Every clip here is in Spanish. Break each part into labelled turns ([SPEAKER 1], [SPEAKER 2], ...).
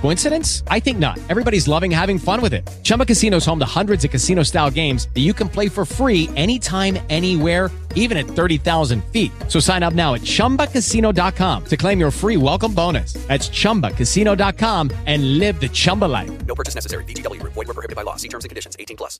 [SPEAKER 1] Coincidence? I think not. Everybody's loving having fun with it. Chumba Casino is home to hundreds of casino style games that you can play for free anytime, anywhere, even at 30,000 feet. So sign up now at chumbacasino.com to claim your free welcome bonus. That's chumbacasino.com and live the Chumba life.
[SPEAKER 2] No purchase necessary. VGW Group. Void were prohibited by law. See terms and conditions. 18 plus.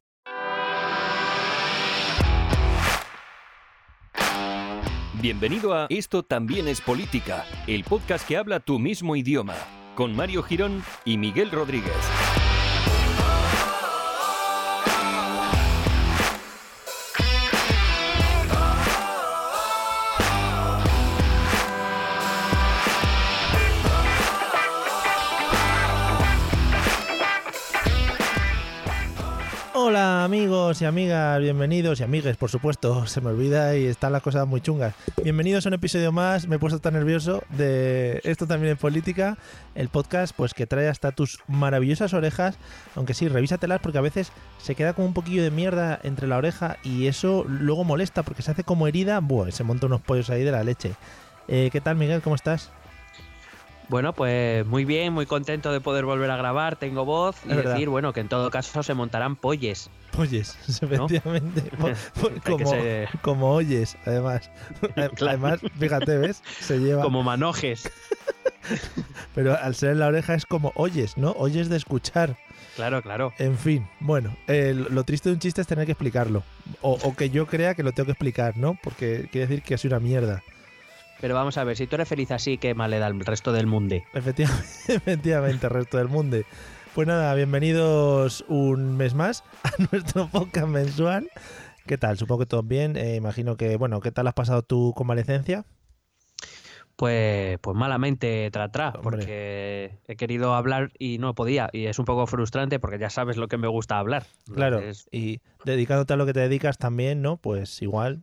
[SPEAKER 3] Bienvenido a Esto también es política, el podcast que habla tu mismo idioma, con Mario Girón y Miguel Rodríguez.
[SPEAKER 4] Hola amigos y amigas, bienvenidos y amigues, por supuesto, se me olvida y están las cosas muy chungas. Bienvenidos a un episodio más, me he puesto tan nervioso de Esto también es política, el podcast pues que trae hasta tus maravillosas orejas, aunque sí, revísatelas porque a veces se queda como un poquillo de mierda entre la oreja y eso luego molesta porque se hace como herida, buah, se monta unos pollos ahí de la leche. Eh, ¿Qué tal Miguel? ¿Cómo estás?
[SPEAKER 5] Bueno, pues muy bien, muy contento de poder volver a grabar, tengo voz y
[SPEAKER 4] Es
[SPEAKER 5] decir, bueno, que en todo caso se montarán polles.
[SPEAKER 4] Oyes, efectivamente,
[SPEAKER 5] que
[SPEAKER 4] como,
[SPEAKER 5] se-
[SPEAKER 4] como oyes, además. Además, fíjate, ¿ves? Se lleva...
[SPEAKER 5] Como manojes.
[SPEAKER 4] Pero al ser en la oreja es como oyes, ¿no? Oyes de escuchar.
[SPEAKER 5] Claro, claro.
[SPEAKER 4] En fin, bueno, eh, lo triste de un chiste es tener que explicarlo. O, o que yo crea que lo tengo que explicar, ¿no? Porque quiere decir que soy una mierda.
[SPEAKER 5] Pero vamos a ver, si tú eres feliz así, ¿qué mal le da al resto del mundo?
[SPEAKER 4] Efectivamente, efectivamente, resto del mundo. Pues nada, bienvenidos un mes más a nuestro podcast mensual. ¿Qué tal? Supongo que todo bien. Eh, imagino que, bueno, ¿qué tal has pasado tu convalecencia?
[SPEAKER 5] Pues, pues malamente tra, tra,
[SPEAKER 4] Hombre.
[SPEAKER 5] porque he querido hablar y no podía. Y es un poco frustrante porque ya sabes lo que me gusta hablar.
[SPEAKER 4] Claro,
[SPEAKER 5] Entonces,
[SPEAKER 4] y dedicándote a lo que te dedicas también, ¿no? Pues igual.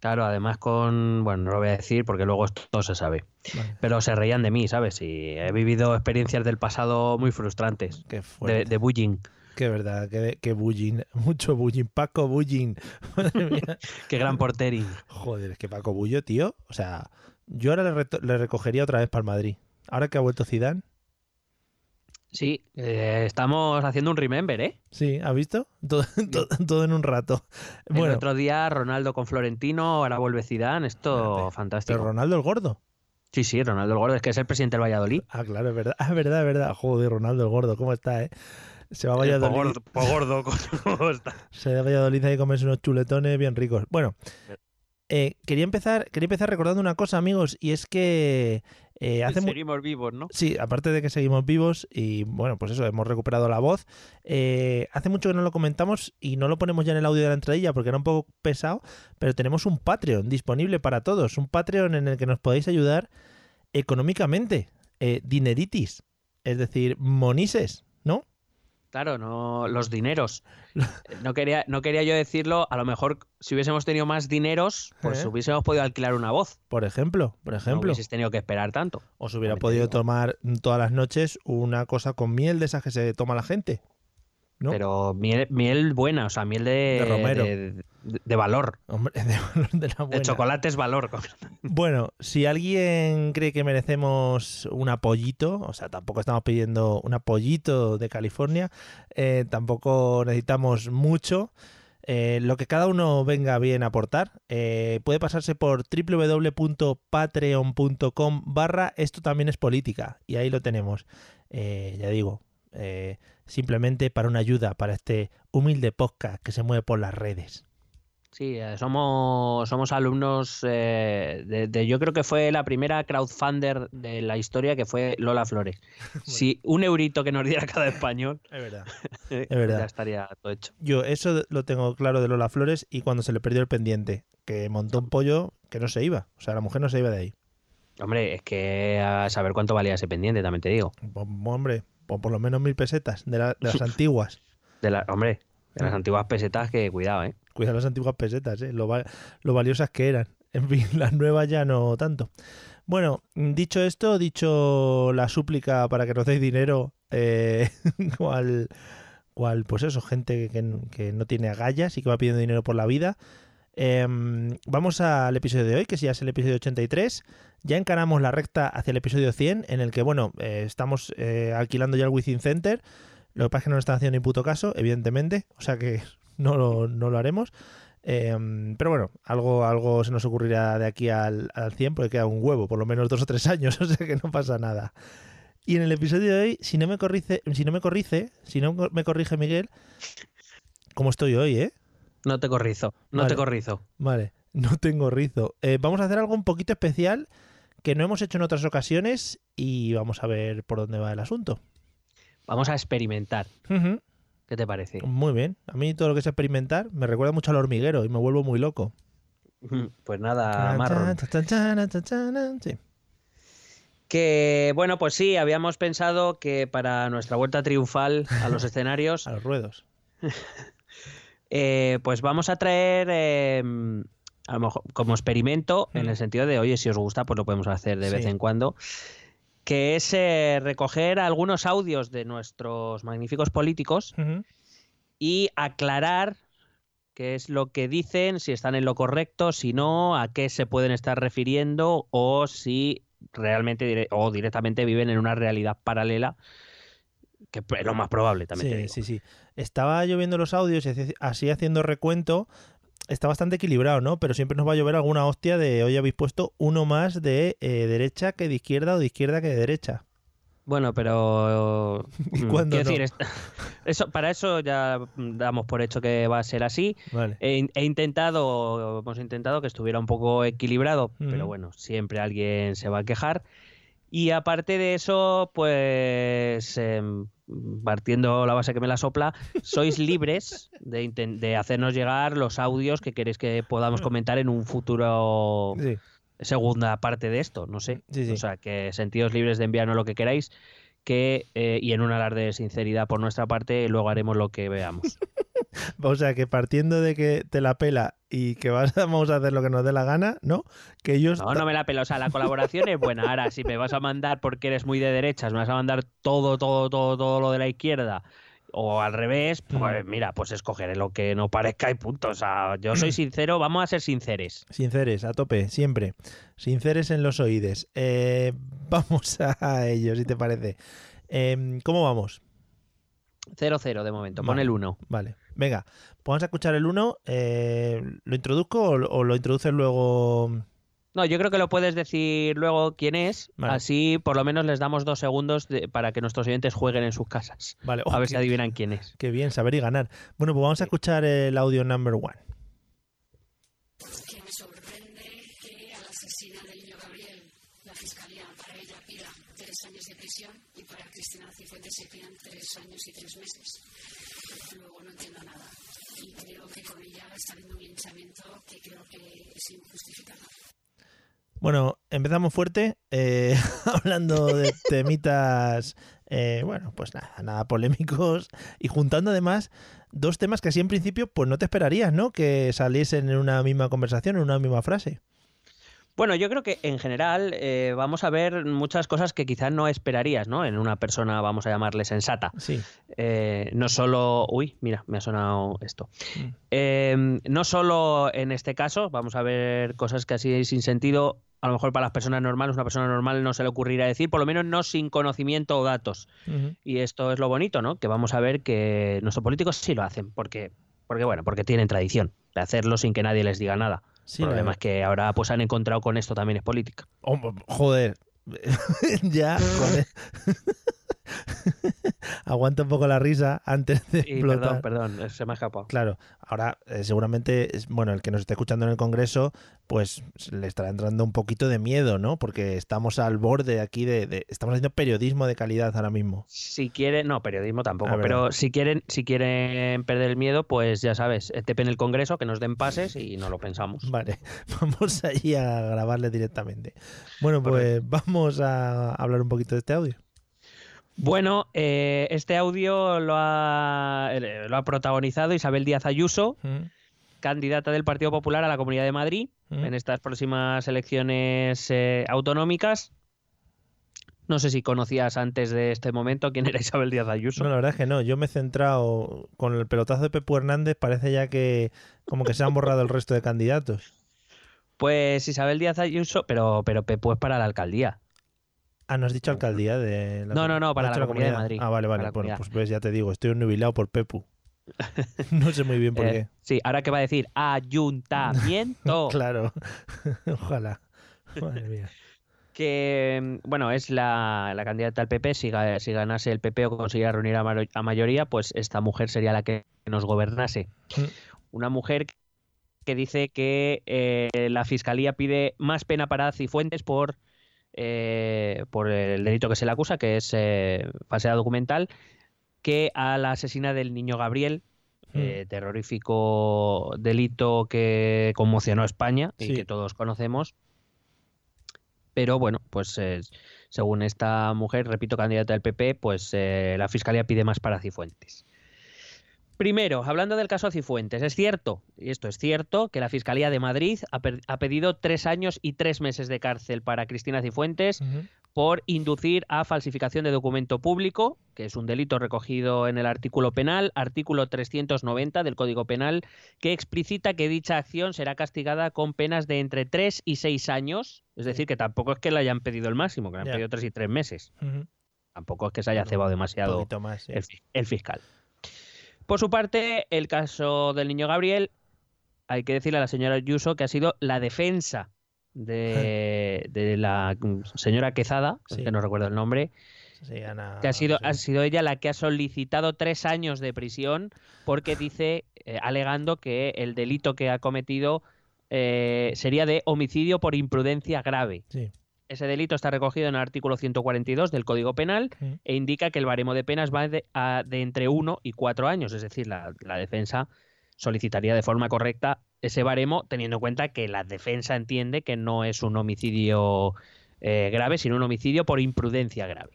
[SPEAKER 5] Claro, además con. Bueno, no lo voy a decir porque luego esto todo se sabe.
[SPEAKER 4] Vale,
[SPEAKER 5] Pero se reían de mí, ¿sabes? Y he vivido experiencias del pasado muy frustrantes.
[SPEAKER 4] qué
[SPEAKER 5] De, de bullying.
[SPEAKER 4] Qué verdad, qué, qué bullying. Mucho bullying. Paco bullying. Madre mía.
[SPEAKER 5] Qué gran portering.
[SPEAKER 4] Joder, es que Paco Bullo, tío. O sea, yo ahora le, le recogería otra vez para el Madrid. Ahora que ha vuelto Zidane.
[SPEAKER 5] Sí, eh, estamos haciendo un remember, ¿eh?
[SPEAKER 4] Sí, ¿has visto? Todo, todo, todo en un rato.
[SPEAKER 5] El
[SPEAKER 4] Bueno,
[SPEAKER 5] otro día Ronaldo con Florentino, ahora vuelve Zidane, esto fantástico.
[SPEAKER 4] pero Ronaldo el gordo.
[SPEAKER 5] Sí, sí, Ronaldo el Gordo, es que es el presidente del Valladolid.
[SPEAKER 4] Ah, claro, es verdad. Es verdad, es verdad. Joder, Ronaldo el gordo, ¿cómo está, eh? Se va a Valladolid.
[SPEAKER 5] gordo, po gordo, ¿cómo está?
[SPEAKER 4] Se va a Valladolid ahí comerse unos chuletones bien ricos. Bueno, eh, quería empezar, quería empezar recordando una cosa, amigos, y es que eh, hace
[SPEAKER 5] Seguimos vivos, ¿no?
[SPEAKER 4] Sí, aparte de que seguimos vivos y bueno, pues eso, hemos recuperado la voz. Eh, hace mucho que no lo comentamos y no lo ponemos ya en el audio de la entradilla porque era un poco pesado, pero tenemos un Patreon disponible para todos, un Patreon en el que nos podéis ayudar económicamente, eh, dineritis, es decir, monises, ¿no?
[SPEAKER 5] Claro, no, los dineros. No quería, no quería yo decirlo, a lo mejor si hubiésemos tenido más dineros, pues
[SPEAKER 4] ¿Eh?
[SPEAKER 5] hubiésemos podido alquilar una voz.
[SPEAKER 4] Por ejemplo, por
[SPEAKER 5] No
[SPEAKER 4] ejemplo,
[SPEAKER 5] hubieses tenido que esperar tanto.
[SPEAKER 4] os hubiera podido tomar todas las noches una cosa con miel de esas que se toma la gente. ¿No?
[SPEAKER 5] Pero miel, miel buena, o sea, miel de,
[SPEAKER 4] De romero.
[SPEAKER 5] de, de valor.
[SPEAKER 4] Hombre, de, valor de la
[SPEAKER 5] De
[SPEAKER 4] buena.
[SPEAKER 5] chocolate es valor.
[SPEAKER 4] Bueno, si alguien cree que merecemos un apoyito, o sea, tampoco estamos pidiendo un apoyito de California, eh, tampoco necesitamos mucho. eh, lo que cada uno venga bien a aportar, eh, puede pasarse por www.patreon.com barra esto también es política. Y ahí lo tenemos. Eh, ya digo, simplemente para una ayuda para este humilde podcast que se mueve por las redes.
[SPEAKER 5] Sí, eh, somos, somos alumnos eh, de, de- Yo creo que fue la primera crowdfunder de la historia que fue Lola Flores. Si un eurito que nos diera cada español,
[SPEAKER 4] Es verdad.
[SPEAKER 5] eh,
[SPEAKER 4] verdad.
[SPEAKER 5] ya estaría todo hecho.
[SPEAKER 4] Yo eso lo tengo claro de Lola Flores y cuando se le perdió el pendiente, que montó un pollo que no se iba. O sea, la mujer no se iba de ahí.
[SPEAKER 5] Hombre, es que a saber cuánto valía ese pendiente, también te digo.
[SPEAKER 4] Pues, hombre, por, por lo menos mil pesetas de, la- de las antiguas.
[SPEAKER 5] De la, hombre, de las
[SPEAKER 4] Mm.
[SPEAKER 5] antiguas pesetas que cuidado, ¿eh?
[SPEAKER 4] Cuida las antiguas pesetas, ¿eh? lo valiosas que eran. En fin, las nuevas ya no tanto. Bueno, dicho esto, dicho la súplica para que nos deis dinero, eh, cual, cual, pues eso, gente que, que no tiene agallas y que va pidiendo dinero por la vida. Em, vamos al episodio de hoy, que ya es el episodio 83. Ya encaramos la recta hacia el episodio 100, en el que, bueno, eh, estamos eh, alquilando ya el Within Center. Lo que pasa es que no nos están haciendo ni puto caso, evidentemente. O sea que no lo, no lo haremos. Em, pero bueno, algo, algo se nos ocurrirá de aquí al, al 100, porque queda un huevo, por lo menos dos o tres años, o sea que no pasa nada. Y en el episodio de hoy, si no me corrige, si no me corrige, si no me corrige Miguel, ¿cómo estoy hoy, eh?
[SPEAKER 5] No te corrizo, no
[SPEAKER 4] Vale.
[SPEAKER 5] te corrizo.
[SPEAKER 4] Vale, no tengo rizo. Eh, vamos a hacer algo un poquito especial que no hemos hecho en otras ocasiones y vamos a ver por dónde va el asunto.
[SPEAKER 5] Vamos a experimentar. ¿Qué te parece?
[SPEAKER 4] Muy bien. A mí todo lo que es experimentar me recuerda mucho al hormiguero y me vuelvo muy loco.
[SPEAKER 5] Pues nada,
[SPEAKER 4] sí.
[SPEAKER 5] Que bueno, pues sí, habíamos pensado que para nuestra vuelta triunfal a los escenarios,
[SPEAKER 4] A los ruedos.
[SPEAKER 5] Eh, pues vamos a traer eh, a lo mejor como experimento, en el sentido de, oye, si os gusta, pues lo podemos hacer de vez en cuando. Que es eh, recoger algunos audios de nuestros magníficos políticos y aclarar qué es lo que dicen, si están en lo correcto, si no, a qué se pueden estar refiriendo o si realmente o directamente viven en una realidad paralela, que es lo más probable también. te
[SPEAKER 4] Sí,
[SPEAKER 5] digo.
[SPEAKER 4] sí, sí. Estaba lloviendo los audios y así- haciendo recuento. Está bastante equilibrado, ¿no? Pero siempre nos va a llover alguna hostia de hoy habéis puesto uno más de eh, derecha que de izquierda o de izquierda que de derecha.
[SPEAKER 5] Bueno, pero
[SPEAKER 4] ¿Y
[SPEAKER 5] mm,
[SPEAKER 4] cuándo
[SPEAKER 5] quiero
[SPEAKER 4] no?
[SPEAKER 5] decir, eso, para eso ya damos por hecho que va a ser así.
[SPEAKER 4] Vale.
[SPEAKER 5] He, in- he intentado, hemos intentado que estuviera un poco equilibrado, pero bueno, siempre alguien se va a quejar. Y aparte de eso, pues em, partiendo la base que me la sopla, sois libres de, de hacernos llegar los audios que queréis que podamos comentar en un futuro
[SPEAKER 4] Sí.
[SPEAKER 5] segunda parte de esto, no sé.
[SPEAKER 4] Sí, sí.
[SPEAKER 5] O sea, que sentidos libres de enviarnos lo que queráis, que eh, y en un alarde de sinceridad por nuestra parte, luego haremos lo que veamos.
[SPEAKER 4] O sea, que partiendo de que te la pela y que vas, vamos a hacer lo que nos dé la gana, ¿no? Que ellos...
[SPEAKER 5] No, no me la pela. O sea, la colaboración es buena. Ahora, si me vas a mandar porque eres muy de derechas, me vas a mandar todo, todo, todo, todo lo de la izquierda, o al revés, pues mira, pues escogeré lo que no parezca y punto. O sea, yo soy sincero, vamos a ser sinceres.
[SPEAKER 4] Sinceres, a tope, siempre. Sinceres en los oídes. Eh, vamos a ello, si te parece. Em, ¿Cómo vamos?
[SPEAKER 5] 0-0 de momento, pon el 1.
[SPEAKER 4] Vale, venga, pues vamos a escuchar el 1. ¿Lo introduzco o, o lo introduces luego?
[SPEAKER 5] No, yo creo que lo puedes decir luego quién es,
[SPEAKER 4] Vale.
[SPEAKER 5] así por lo menos les damos dos segundos de- para que nuestros oyentes jueguen en sus casas.
[SPEAKER 4] Vale,
[SPEAKER 5] A ver si adivinan quién es.
[SPEAKER 4] qué bien, saber y ganar. Bueno, pues vamos a escuchar el audio number one.
[SPEAKER 6] Cifuentes se pidan tres años y tres meses. Luego no entiendo nada. Y creo que con ella está habiendo un linchamiento que creo que es injustificado.
[SPEAKER 4] Bueno, empezamos fuerte, eh, hablando de temitas, eh, bueno, pues nada, nada polémicos y juntando además dos temas que así en principio pues no te esperarías, ¿no? Que saliesen en una misma conversación, en una misma frase.
[SPEAKER 5] Bueno, yo creo que en general eh, vamos a ver muchas cosas que quizás no esperarías, ¿no? En una persona, vamos a llamarle sensata.
[SPEAKER 4] Sí.
[SPEAKER 5] Eh, no solo. Uy, mira, me ha sonado esto.
[SPEAKER 4] Mm.
[SPEAKER 5] Eh, no solo en este caso, vamos a ver cosas que así sin sentido, a lo mejor para las personas normales, una persona normal no se le ocurrirá decir, por lo menos no sin conocimiento o datos. Y esto es lo bonito, ¿no? Que vamos a ver que nuestros políticos sí lo hacen, porque, porque bueno, porque tienen tradición de hacerlo sin que nadie les diga nada.
[SPEAKER 4] Sí,
[SPEAKER 5] el problema es que ahora pues han encontrado con esto también es política.
[SPEAKER 4] Oh, joder. ya, joder. Aguanta un poco la risa antes de
[SPEAKER 5] Y
[SPEAKER 4] explotar.
[SPEAKER 5] perdón, perdón, se me ha escapado.
[SPEAKER 4] Claro, ahora eh, seguramente, bueno, el que nos esté escuchando en el Congreso, pues le estará entrando un poquito de miedo, ¿no? Porque estamos al borde aquí de, de- estamos haciendo periodismo de calidad ahora mismo.
[SPEAKER 5] Si quieren, no, periodismo tampoco,
[SPEAKER 4] Ah,
[SPEAKER 5] pero si quieren, si quieren perder el miedo, pues ya sabes, TP en el Congreso, que nos den pases y no lo pensamos.
[SPEAKER 4] Vale, vamos allí a grabarle directamente. Bueno, pues vamos a hablar un poquito de este audio.
[SPEAKER 5] Bueno, eh, este audio lo ha, eh, lo ha protagonizado Isabel Díaz Ayuso,
[SPEAKER 4] Mm,
[SPEAKER 5] candidata del Partido Popular a la Comunidad de Madrid
[SPEAKER 4] mm,
[SPEAKER 5] en estas próximas elecciones eh, autonómicas. No sé si conocías antes de este momento quién era Isabel Díaz Ayuso.
[SPEAKER 4] No, la verdad es que no. Yo me he centrado con el pelotazo de Pepu Hernández. Parece ya que como que se han borrado el resto de candidatos.
[SPEAKER 5] Pues Isabel Díaz Ayuso, pero, pero Pepu es para la alcaldía.
[SPEAKER 4] Ah, ¿no has dicho alcaldía de la
[SPEAKER 5] No, no, no, para
[SPEAKER 4] ¿has dicho
[SPEAKER 5] la Comunidad de Madrid.
[SPEAKER 4] Ah, vale, vale. Bueno, pues ves, ya te digo, estoy nubilado por Pepu. no sé muy bien por
[SPEAKER 5] Eh,
[SPEAKER 4] qué.
[SPEAKER 5] Sí, ahora que va a decir ayuntamiento.
[SPEAKER 4] Claro. Ojalá. Madre mía.
[SPEAKER 5] que bueno, es la, la candidata al PP, si, si ganase el PP o consiguiera reunir a mayoría, pues esta mujer sería la que nos gobernase.
[SPEAKER 4] Mm.
[SPEAKER 5] Una mujer que dice que eh, la fiscalía pide más pena para Cifuentes por, eh, por el delito que se le acusa, que es eh, falsedad documental, que a la asesina del niño Gabriel,
[SPEAKER 4] Mm.
[SPEAKER 5] eh, terrorífico delito que conmocionó a España y
[SPEAKER 4] Sí.
[SPEAKER 5] que todos conocemos. Pero bueno, pues eh, según esta mujer, repito, candidata del PP, pues eh, la fiscalía pide más para Cifuentes. Primero, hablando del caso Cifuentes, es cierto, y esto es cierto, que la Fiscalía de Madrid ha, ha pedido tres años y tres meses de cárcel para Cristina Cifuentes por inducir a falsificación de documento público, que es un delito recogido en el artículo penal, artículo 390 del Código Penal, que explicita que dicha acción será castigada con penas de entre 3 y 6 años. Es decir, que tampoco es que le hayan pedido el máximo, que le han pedido 3 y 3 meses. Tampoco es que se haya cebado demasiado
[SPEAKER 4] poquito más, sí.
[SPEAKER 5] el, fi- el fiscal. Por su parte, el caso del niño Gabriel, hay que decirle a la señora Ayuso que ha sido la defensa de, de la señora Quezada,
[SPEAKER 4] Sí.
[SPEAKER 5] que no recuerdo el nombre,
[SPEAKER 4] Sí, Ana-
[SPEAKER 5] que ha sido,
[SPEAKER 4] sí.
[SPEAKER 5] ha sido ella la que ha solicitado tres años de prisión porque dice, eh, alegando que el delito que ha cometido eh, sería de homicidio por imprudencia grave.
[SPEAKER 4] Sí.
[SPEAKER 5] Ese delito está recogido en el artículo 142 del Código Penal e indica que el baremo de penas va de, a- de entre 1 y 4 años. Es decir, la, la defensa solicitaría de forma correcta ese baremo, teniendo en cuenta que la defensa entiende que no es un homicidio eh, grave, sino un homicidio por imprudencia grave.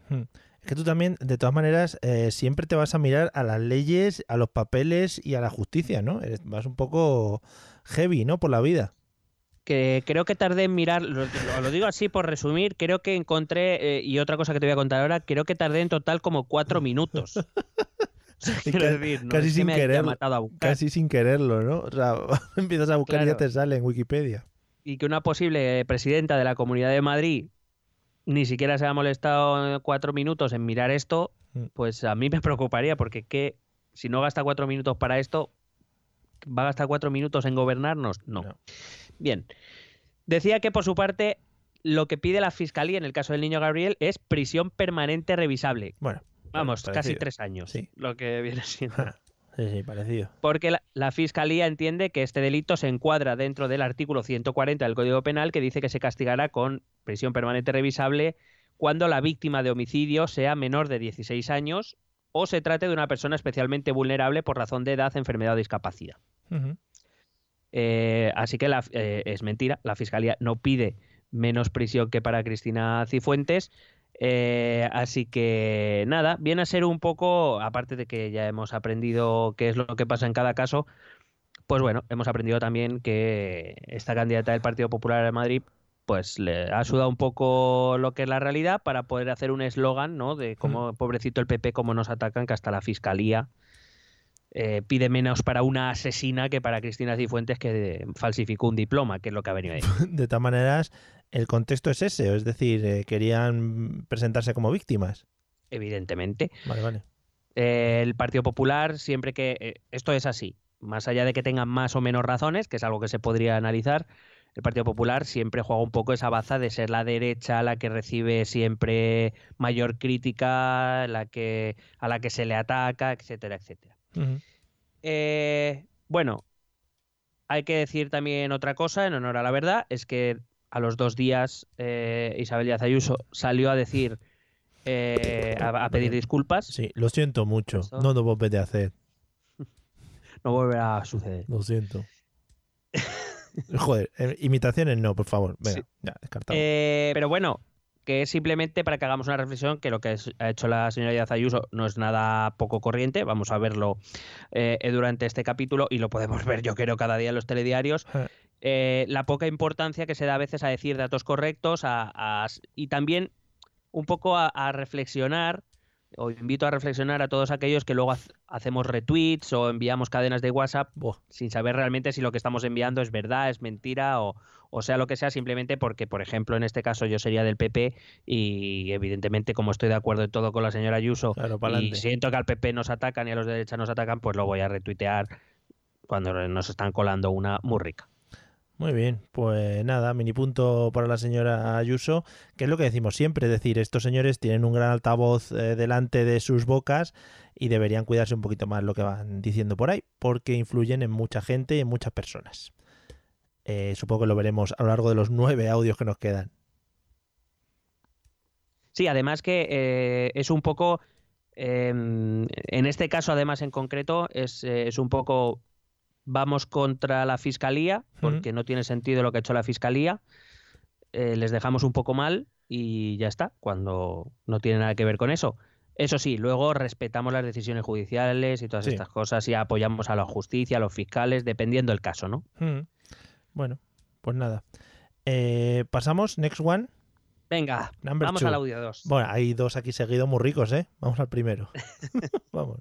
[SPEAKER 4] Es que tú también, de todas maneras, eh, siempre te vas a mirar a las leyes, a los papeles y a la justicia, ¿no? Eres- Vas un poco heavy, ¿no? Por la vida.
[SPEAKER 5] Que creo que tardé en mirar, lo, digo así por resumir, creo que encontré, eh, y otra cosa que te voy a contar ahora, creo que tardé en total como cuatro minutos. O sea,
[SPEAKER 4] Y
[SPEAKER 5] quiero
[SPEAKER 4] ca-
[SPEAKER 5] decir, no
[SPEAKER 4] casi
[SPEAKER 5] es que
[SPEAKER 4] sin
[SPEAKER 5] me haya
[SPEAKER 4] querer,
[SPEAKER 5] matado a buscar.
[SPEAKER 4] Casi sin quererlo, ¿no? O sea, empiezas a buscar y ya te sale en Wikipedia.
[SPEAKER 5] Y que una posible presidenta de la Comunidad de Madrid ni siquiera se ha molestado cuatro minutos en mirar esto,
[SPEAKER 4] Mm.
[SPEAKER 5] pues a mí me preocuparía, porque que si no gasta cuatro minutos para esto, ¿va a gastar cuatro minutos en gobernarnos? no.
[SPEAKER 4] No.
[SPEAKER 5] Bien. Decía que por su parte lo que pide la fiscalía en el caso del niño Gabriel es prisión permanente revisable.
[SPEAKER 4] Bueno,
[SPEAKER 5] Vamos, casi tres años.
[SPEAKER 4] Sí.
[SPEAKER 5] Lo que viene siendo.
[SPEAKER 4] sí, sí, parecido.
[SPEAKER 5] Porque la, la fiscalía entiende que este delito se encuadra dentro del artículo 140 del Código Penal que dice que se castigará con prisión permanente revisable cuando la víctima de homicidio sea menor de 16 años o se trate de una persona especialmente vulnerable por razón de edad, enfermedad o discapacidad. Eh, así que la- eh, es mentira, la Fiscalía no pide menos prisión que para Cristina Cifuentes. Eh, así que nada, viene a ser un poco, aparte de que ya hemos aprendido qué es lo que pasa en cada caso, pues bueno, hemos aprendido también que esta candidata del Partido Popular de Madrid pues le ha sudado un poco lo que es la realidad para poder hacer un eslogan, ¿no? De cómo, pobrecito el PP, cómo nos atacan, que hasta la Fiscalía eh, pide menos para una asesina que para Cristina Cifuentes que falsificó un diploma, que es lo que ha venido ahí.
[SPEAKER 4] De todas maneras, el contexto es ese, es decir, eh, querían presentarse como víctimas.
[SPEAKER 5] Evidentemente.
[SPEAKER 4] Vale, vale.
[SPEAKER 5] Eh, el Partido Popular, siempre que. eh, esto es así. Más allá de que tengan más o menos razones, que es algo que se podría analizar, el Partido Popular siempre juega un poco esa baza de ser la derecha la que recibe siempre mayor crítica, la que, a la que se le ataca, etcétera, etcétera. Eh, bueno, hay que decir también otra cosa, en honor a la verdad, es que a los dos días eh, Isabel Díaz Ayuso salió a decir, eh, a, a pedir disculpas.
[SPEAKER 4] Sí, lo siento mucho.
[SPEAKER 5] Eso.
[SPEAKER 4] No lo volveré a hacer.
[SPEAKER 5] No volverá a suceder.
[SPEAKER 4] Lo siento. Joder, imitaciones no, por favor. Venga,
[SPEAKER 5] Sí.
[SPEAKER 4] ya, descartado.
[SPEAKER 5] Eh, pero bueno, que es simplemente para que hagamos una reflexión que lo que ha hecho la señora Díaz Ayuso no es nada poco corriente. Vamos a verlo eh, durante este capítulo y lo podemos ver, yo creo, cada día en los telediarios.
[SPEAKER 4] Eh.
[SPEAKER 5] Eh, la poca importancia que se da a veces a decir datos correctos a- a- y también un poco a, a reflexionar, o invito a reflexionar a todos aquellos que luego hacemos retweets o enviamos cadenas de WhatsApp sin saber realmente si lo que estamos enviando es verdad, es mentira o, o sea lo que sea, simplemente porque, por ejemplo, en este caso yo sería del PP y evidentemente como estoy de acuerdo en todo con la señora Ayuso
[SPEAKER 4] Claro,
[SPEAKER 5] y siento que al PP nos atacan y a los de derecha nos atacan, pues lo voy a retuitear cuando nos están colando una muy rica.
[SPEAKER 4] Muy bien, pues nada, mini punto para la señora Ayuso, que es lo que decimos siempre, es decir, estos señores tienen un gran altavoz eh, delante de sus bocas y deberían cuidarse un poquito más lo que van diciendo por ahí, porque influyen en mucha gente y en muchas personas. Eh, supongo que lo veremos a lo largo de los nueve audios que nos quedan.
[SPEAKER 5] Sí, además que eh, es un poco, eh, en este caso además en concreto, es, es un poco, vamos contra la fiscalía, porque no tiene sentido lo que ha hecho la fiscalía, eh, les dejamos un poco mal y ya está, cuando no tiene nada que ver con eso. Eso sí, luego respetamos las decisiones judiciales y todas
[SPEAKER 4] Sí.
[SPEAKER 5] estas cosas y apoyamos a la justicia, a los fiscales, dependiendo del caso, ¿no?
[SPEAKER 4] Mm. Bueno, pues nada. Eh, pasamos, next one.
[SPEAKER 5] Venga,
[SPEAKER 4] Number
[SPEAKER 5] vamos
[SPEAKER 4] two.
[SPEAKER 5] al audio 2.
[SPEAKER 4] Bueno, hay dos aquí seguidos muy ricos, ¿eh? Vamos al primero. Vamos.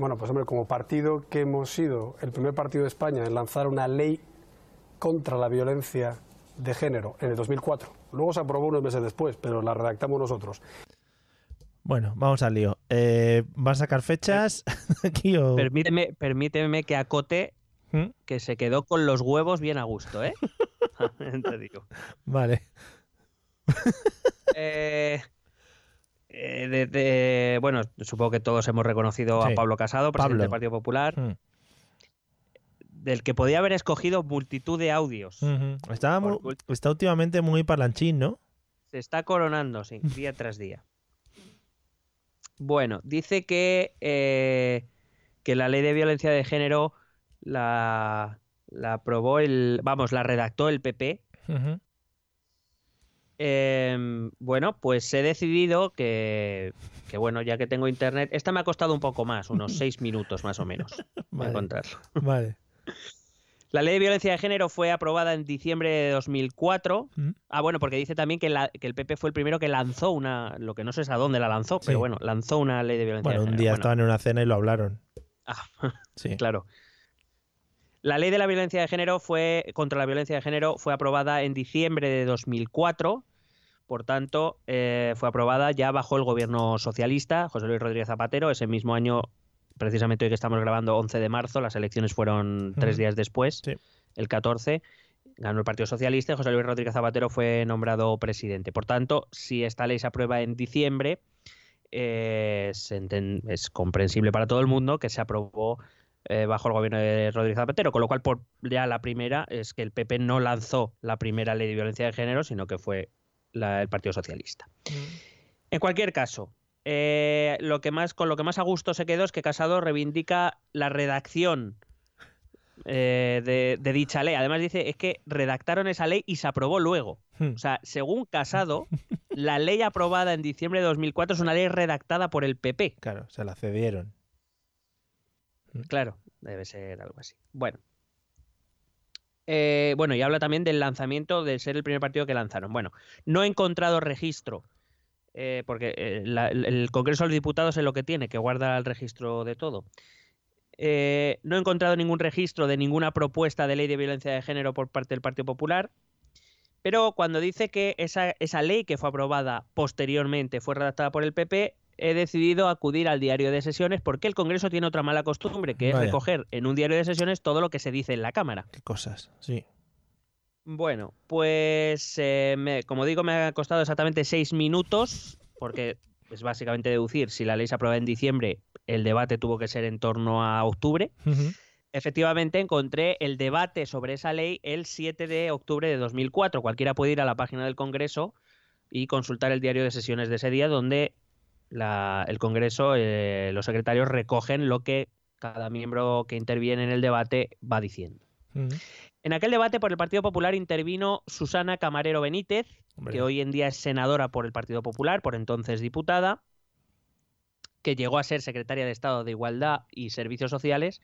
[SPEAKER 7] Bueno, pues hombre, como partido que hemos sido el primer partido de España en lanzar una ley contra la violencia de género en el 2004. Luego se aprobó unos meses después, pero la redactamos nosotros.
[SPEAKER 4] Bueno, vamos al lío. Eh, ¿Vas a sacar fechas aquí o...?
[SPEAKER 5] Permíteme, permíteme que acote
[SPEAKER 4] ¿Mm?
[SPEAKER 5] que se quedó con los huevos bien a gusto, ¿eh? Te digo.
[SPEAKER 4] Vale.
[SPEAKER 5] Eh, eh, de- de- bueno, supongo que todos hemos reconocido
[SPEAKER 4] Sí.
[SPEAKER 5] a Pablo Casado, presidente
[SPEAKER 4] Pablo.
[SPEAKER 5] del Partido Popular,
[SPEAKER 4] Mm.
[SPEAKER 5] del que podía haber escogido multitud de audios.
[SPEAKER 4] Muy- está últimamente muy parlanchín, ¿no?
[SPEAKER 5] Se está coronando, sí, día tras día. Bueno, dice que, eh, que la ley de violencia de género la, la aprobó el. Vamos, la redactó el PP.
[SPEAKER 4] Ujú.
[SPEAKER 5] Em, bueno, pues he decidido que, que, bueno, ya que tengo internet, esta me ha costado un poco más, unos seis minutos más o menos,
[SPEAKER 4] Vale.
[SPEAKER 5] encontrarlo.
[SPEAKER 4] Vale.
[SPEAKER 5] La ley de violencia de género fue aprobada en diciembre de 2004.
[SPEAKER 4] Mm.
[SPEAKER 5] Ah, bueno, porque dice también que, la- que el PP fue el primero que lanzó una, lo que no sé es a dónde la lanzó,
[SPEAKER 4] Sí.
[SPEAKER 5] pero bueno, lanzó una ley de violencia
[SPEAKER 4] Bueno,
[SPEAKER 5] de
[SPEAKER 4] un
[SPEAKER 5] género.
[SPEAKER 4] día
[SPEAKER 5] Bueno,
[SPEAKER 4] estaban en una cena y lo hablaron.
[SPEAKER 5] ah,
[SPEAKER 4] Sí.
[SPEAKER 5] claro. La ley de la violencia de género fue contra la violencia de género fue aprobada en diciembre de 2004. Por tanto, eh, fue aprobada ya bajo el gobierno socialista, José Luis Rodríguez Zapatero. Ese mismo año, precisamente hoy que estamos grabando, 11 de marzo, las elecciones fueron tres días después,
[SPEAKER 4] Sí.
[SPEAKER 5] el 14. Ganó el Partido Socialista y José Luis Rodríguez Zapatero fue nombrado presidente. Por tanto, si esta ley se aprueba en diciembre, eh, es comprensible para todo el mundo que se aprobó eh, bajo el gobierno de Rodríguez Zapatero, con lo cual por ya la primera es que el PP no lanzó la primera ley de violencia de género, sino que fue la- el Partido Socialista. En cualquier caso, eh, lo que más, con lo que más a gusto se quedó es que Casado reivindica la redacción eh, de, de dicha ley. Además dice, es que redactaron esa ley y se aprobó luego.
[SPEAKER 4] Hmm.
[SPEAKER 5] O sea, según Casado, la ley aprobada en diciembre de 2004 es una ley redactada por el PP.
[SPEAKER 4] Claro, se la cedieron.
[SPEAKER 5] Claro, debe ser algo así. Bueno. Eh, bueno, y habla también del lanzamiento, de ser el primer partido que lanzaron. Bueno, no he encontrado registro, eh, porque eh, el, Congreso de los Diputados es lo que tiene, que guarda el registro de todo. No he encontrado ningún registro de ninguna propuesta de ley de violencia de género por parte del Partido Popular, pero cuando dice que esa ley que fue aprobada posteriormente fue redactada por el PP, he decidido acudir al diario de sesiones porque el Congreso tiene otra mala costumbre, que
[SPEAKER 4] Vaya.
[SPEAKER 5] es recoger en un diario de sesiones todo lo que se dice en la Cámara.
[SPEAKER 4] Qué cosas, sí.
[SPEAKER 5] Bueno, pues eh, me- como digo, me ha costado exactamente seis minutos, porque es básicamente deducir, si la ley se aprueba en diciembre, el debate tuvo que ser en torno a octubre. Efectivamente, encontré el debate sobre esa ley el 7 de octubre de 2004. Cualquiera puede ir a la página del Congreso y consultar el diario de sesiones de ese día, donde la- el Congreso, eh, los secretarios recogen lo que cada miembro que interviene en el debate va diciendo. En aquel debate por el Partido Popular intervino Susana Camarero Benítez,
[SPEAKER 4] Hombre.
[SPEAKER 5] que hoy en día es senadora por el Partido Popular, por entonces diputada, que llegó a ser secretaria de Estado de Igualdad y Servicios Sociales.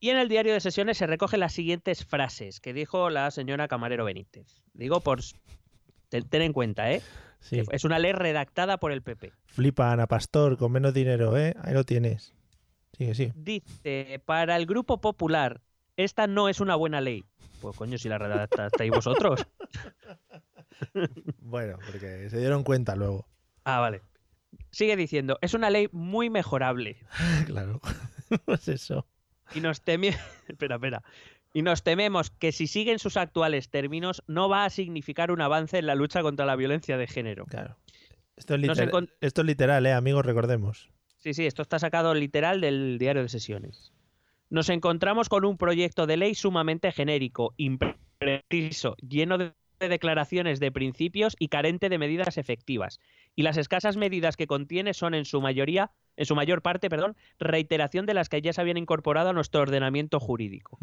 [SPEAKER 5] Y en el diario de sesiones se recogen las siguientes frases que dijo la señora Camarero Benítez. Digo por, ten, ten en cuenta, ¿eh?
[SPEAKER 4] Sí.
[SPEAKER 5] Es una ley redactada por el PP.
[SPEAKER 4] Flipa, Ana Pastor, con menos dinero, ¿eh? Ahí lo tienes. Sigue, sí.
[SPEAKER 5] Dice, para el Grupo Popular, esta no es una buena ley. Pues coño, si la redactasteis vosotros.
[SPEAKER 4] Bueno, porque se dieron cuenta luego.
[SPEAKER 5] Ah, vale. Sigue diciendo, es una ley muy mejorable.
[SPEAKER 4] claro. pues eso.
[SPEAKER 5] Y nos teme... espera, espera. Y nos tememos que si siguen sus actuales términos no va a significar un avance en la lucha contra la violencia de género.
[SPEAKER 4] Claro. Esto es,
[SPEAKER 5] Nos
[SPEAKER 4] liter-
[SPEAKER 5] encon-
[SPEAKER 4] Esto es literal, ¿eh? Amigos, recordemos.
[SPEAKER 5] Sí, sí, esto está sacado literal del diario de sesiones. Nos encontramos con un proyecto de ley sumamente genérico, impreciso, lleno de declaraciones de principios y carente de medidas efectivas. Y las escasas medidas que contiene son en su mayoría, en su mayor parte, perdón, reiteración de las que ya se habían incorporado a nuestro ordenamiento jurídico.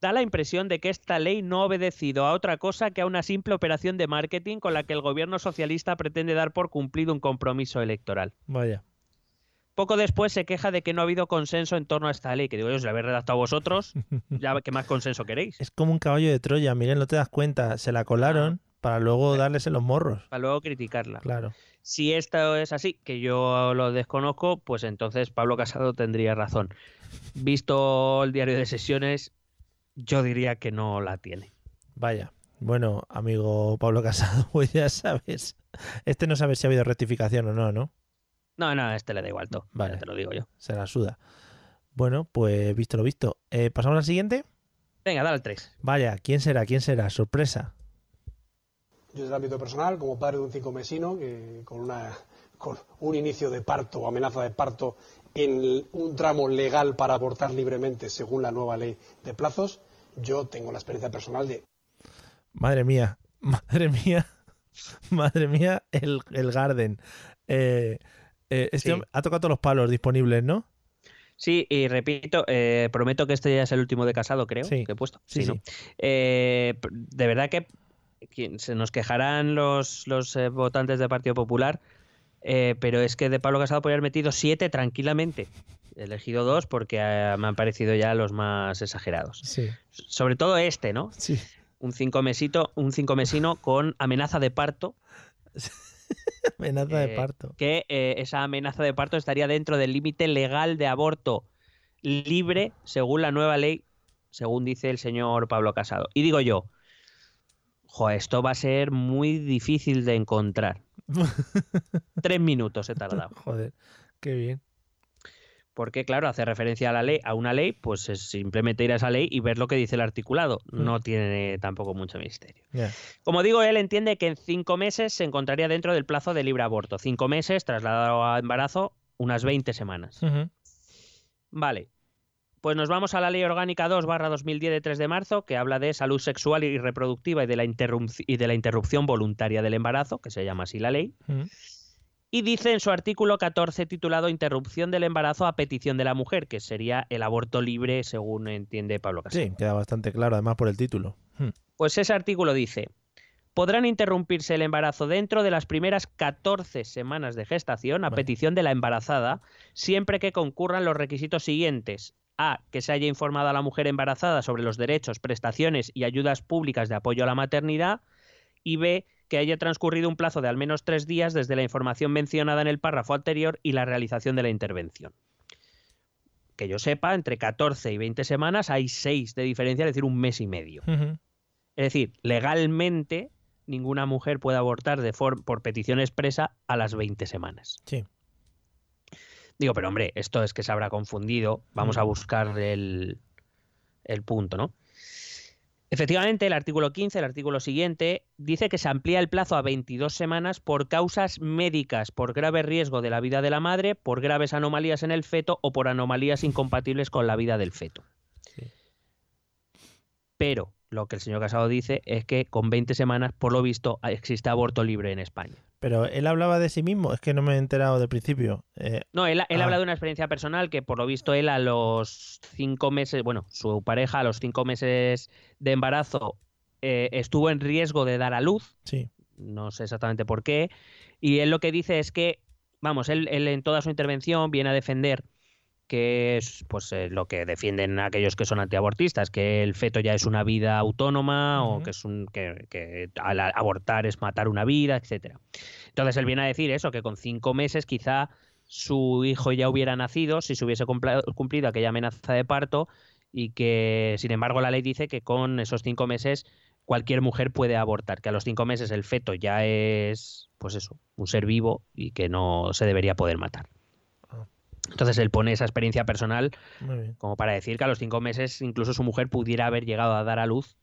[SPEAKER 5] Da la impresión de que esta ley no ha obedecido a otra cosa que a una simple operación de marketing con la que el gobierno socialista pretende dar por cumplido un compromiso electoral.
[SPEAKER 4] Vaya.
[SPEAKER 5] Poco después se queja de que no ha habido consenso en torno a esta ley, que digo yo, si la habéis redactado vosotros, ya qué más consenso queréis.
[SPEAKER 4] Es como un caballo de Troya, Miguel, no te das cuenta. Se la colaron para luego darles en los morros.
[SPEAKER 5] Para luego criticarla.
[SPEAKER 4] Claro.
[SPEAKER 5] Si esto es así, que yo lo desconozco, pues entonces Pablo Casado tendría razón. Visto el diario de sesiones, yo diría que no la tiene.
[SPEAKER 4] Vaya. Bueno, amigo Pablo Casado, pues ya sabes. Este no sabe si ha habido rectificación o no, ¿no?
[SPEAKER 5] No, no, a este le da igual todo.
[SPEAKER 4] Vale.
[SPEAKER 5] ya te lo digo yo.
[SPEAKER 4] Se la suda. Bueno, pues visto lo visto. Eh, ¿Pasamos al siguiente?
[SPEAKER 5] Venga, dale al 3.
[SPEAKER 4] Vaya, ¿quién será? ¿Quién será? Sorpresa.
[SPEAKER 7] Yo desde el ámbito personal, como padre de un cinco mesino, que con, una, con un inicio de parto o amenaza de parto en un tramo legal para abortar libremente según la nueva ley de plazos, yo tengo la experiencia personal de
[SPEAKER 4] Madre mía, madre mía, madre mía, el, el Garden. Eh, eh, este
[SPEAKER 5] Sí.
[SPEAKER 4] hombre ha tocado todos los palos disponibles, ¿no?
[SPEAKER 5] Sí, y repito, eh, prometo que este ya es el último de casado, creo,
[SPEAKER 4] Sí.
[SPEAKER 5] que he puesto.
[SPEAKER 4] Sí.
[SPEAKER 5] Eh, de verdad que se nos quejarán los, los eh, votantes del Partido Popular, eh, pero es que de Pablo Casado podría haber metido siete tranquilamente. He elegido dos porque eh, me han parecido ya los más exagerados.
[SPEAKER 4] Sí,
[SPEAKER 5] Sobre todo este, ¿no?
[SPEAKER 4] sí.
[SPEAKER 5] Un cinco mesito, un cinco mesino con amenaza de parto,
[SPEAKER 4] Amenaza de
[SPEAKER 5] Eh,
[SPEAKER 4] parto.
[SPEAKER 5] que esa amenaza de parto estaría dentro del límite legal de aborto libre según la nueva ley, según dice el señor Pablo Casado. Y digo yo, jo, esto va a ser muy difícil de encontrar. Tres minutos he tardado.
[SPEAKER 4] Joder, qué bien.
[SPEAKER 5] Porque, claro, hace referencia a la ley, a una ley, pues es simplemente ir a esa ley y ver lo que dice el articulado. No tiene tampoco mucho misterio. Como digo, él entiende que en cinco meses se encontraría dentro del plazo de libre aborto. Cinco meses, trasladado a embarazo, unas 20 semanas. Vale. Pues nos vamos a la Ley Orgánica 2 barra 2010 de 3 de marzo, que habla de salud sexual y reproductiva y de, la interrumci- y de la interrupción voluntaria del embarazo, que se llama así la ley.
[SPEAKER 4] Ujú.
[SPEAKER 5] Y dice en su artículo 14 titulado Interrupción del embarazo a petición de la mujer, que sería el aborto libre, según entiende Pablo Casado.
[SPEAKER 4] Sí, queda bastante claro, además por el título. Hmm.
[SPEAKER 5] Pues ese artículo dice, podrán interrumpirse el embarazo dentro de las primeras 14 semanas de gestación a
[SPEAKER 4] Vale.
[SPEAKER 5] petición de la embarazada, siempre que concurran los requisitos siguientes. A. Que se haya informado a la mujer embarazada sobre los derechos, prestaciones y ayudas públicas de apoyo a la maternidad. Y B. Que haya transcurrido un plazo de al menos tres días desde la información mencionada en el párrafo anterior y la realización de la intervención. Que yo sepa, entre 14 y 20 semanas hay 6 de diferencia, es decir, un mes y medio. Es decir, legalmente ninguna mujer puede abortar de por petición expresa a las 20 semanas.
[SPEAKER 4] Sí.
[SPEAKER 5] Digo, pero hombre, esto es que se habrá confundido. Vamos a buscar el, el punto, ¿no? Efectivamente, el artículo 15, el artículo siguiente, dice que se amplía el plazo a 22 semanas por causas médicas, por grave riesgo de la vida de la madre, por graves anomalías en el feto o por anomalías incompatibles con la vida del feto.
[SPEAKER 4] Sí.
[SPEAKER 5] Pero lo que el señor Casado dice es que con 20 semanas, por lo visto, existe aborto libre en España.
[SPEAKER 4] Pero él hablaba de sí mismo, es que no me he enterado del principio. Eh,
[SPEAKER 5] No, él, él
[SPEAKER 4] Ah.
[SPEAKER 5] habla de una experiencia personal que por lo visto él a los cinco meses, bueno, su pareja a los cinco meses de embarazo eh, estuvo en riesgo de dar a luz,
[SPEAKER 4] sí.
[SPEAKER 5] no sé exactamente por qué, y él lo que dice es que, vamos, él, él en toda su intervención viene a defender que es pues eh, lo que defienden aquellos que son antiabortistas, que el feto ya es una vida autónoma o que es un que, que al abortar es matar una vida, etcétera. Entonces él viene a decir eso, que con cinco meses quizá su hijo ya hubiera nacido si se hubiese cumplido aquella amenaza de parto y que sin embargo la ley dice que con esos cinco meses cualquier mujer puede abortar, que a los cinco meses el feto ya es pues eso, un ser vivo y que no se debería poder matar. Entonces él pone esa experiencia personal como para decir que a los cinco meses incluso su mujer pudiera haber llegado a dar a luz.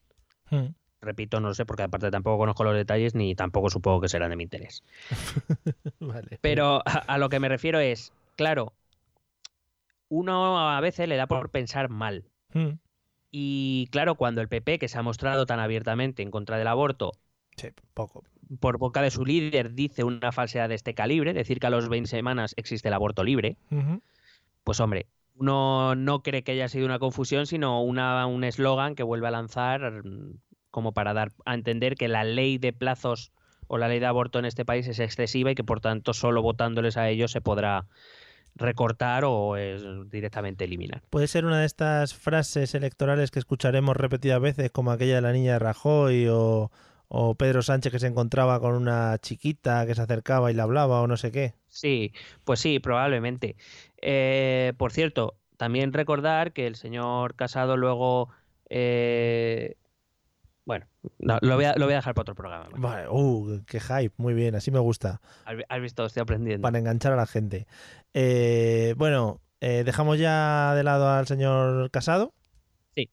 [SPEAKER 4] Mm.
[SPEAKER 5] Repito, no lo sé, porque aparte tampoco conozco los detalles ni tampoco supongo que serán de mi interés.
[SPEAKER 4] Vale.
[SPEAKER 5] Pero a, a lo que me refiero es, claro, uno a veces le da por pensar mal.
[SPEAKER 4] Mm.
[SPEAKER 5] Y claro, cuando el PP, que se ha mostrado tan abiertamente en contra del aborto,
[SPEAKER 4] Sí, poco.
[SPEAKER 5] Por boca de su líder dice una falsedad de este calibre, decir que a los 20 semanas existe el aborto libre, pues hombre, uno no cree que haya sido una confusión, sino una, un eslogan que vuelve a lanzar mm, como para dar a entender que la ley de plazos o la ley de aborto en este país es excesiva y que por tanto solo votándoles a ellos se podrá recortar o eh, directamente eliminar.
[SPEAKER 4] Puede ser una de estas frases electorales que escucharemos repetidas veces, como aquella de la niña de Rajoy o, o Pedro Sánchez que se encontraba con una chiquita que se acercaba y le hablaba o no sé qué.
[SPEAKER 5] Sí, pues sí, probablemente. Eh, por cierto, también recordar que el señor Casado luego... eh, bueno, no, lo, voy a, lo voy a dejar para otro programa.
[SPEAKER 4] Vale, uh, qué hype, muy bien, así me gusta,
[SPEAKER 5] Has, visto, estoy aprendiendo.
[SPEAKER 4] para enganchar a la gente. Eh, bueno, dejamos ya de lado al señor Casado.
[SPEAKER 5] Sí.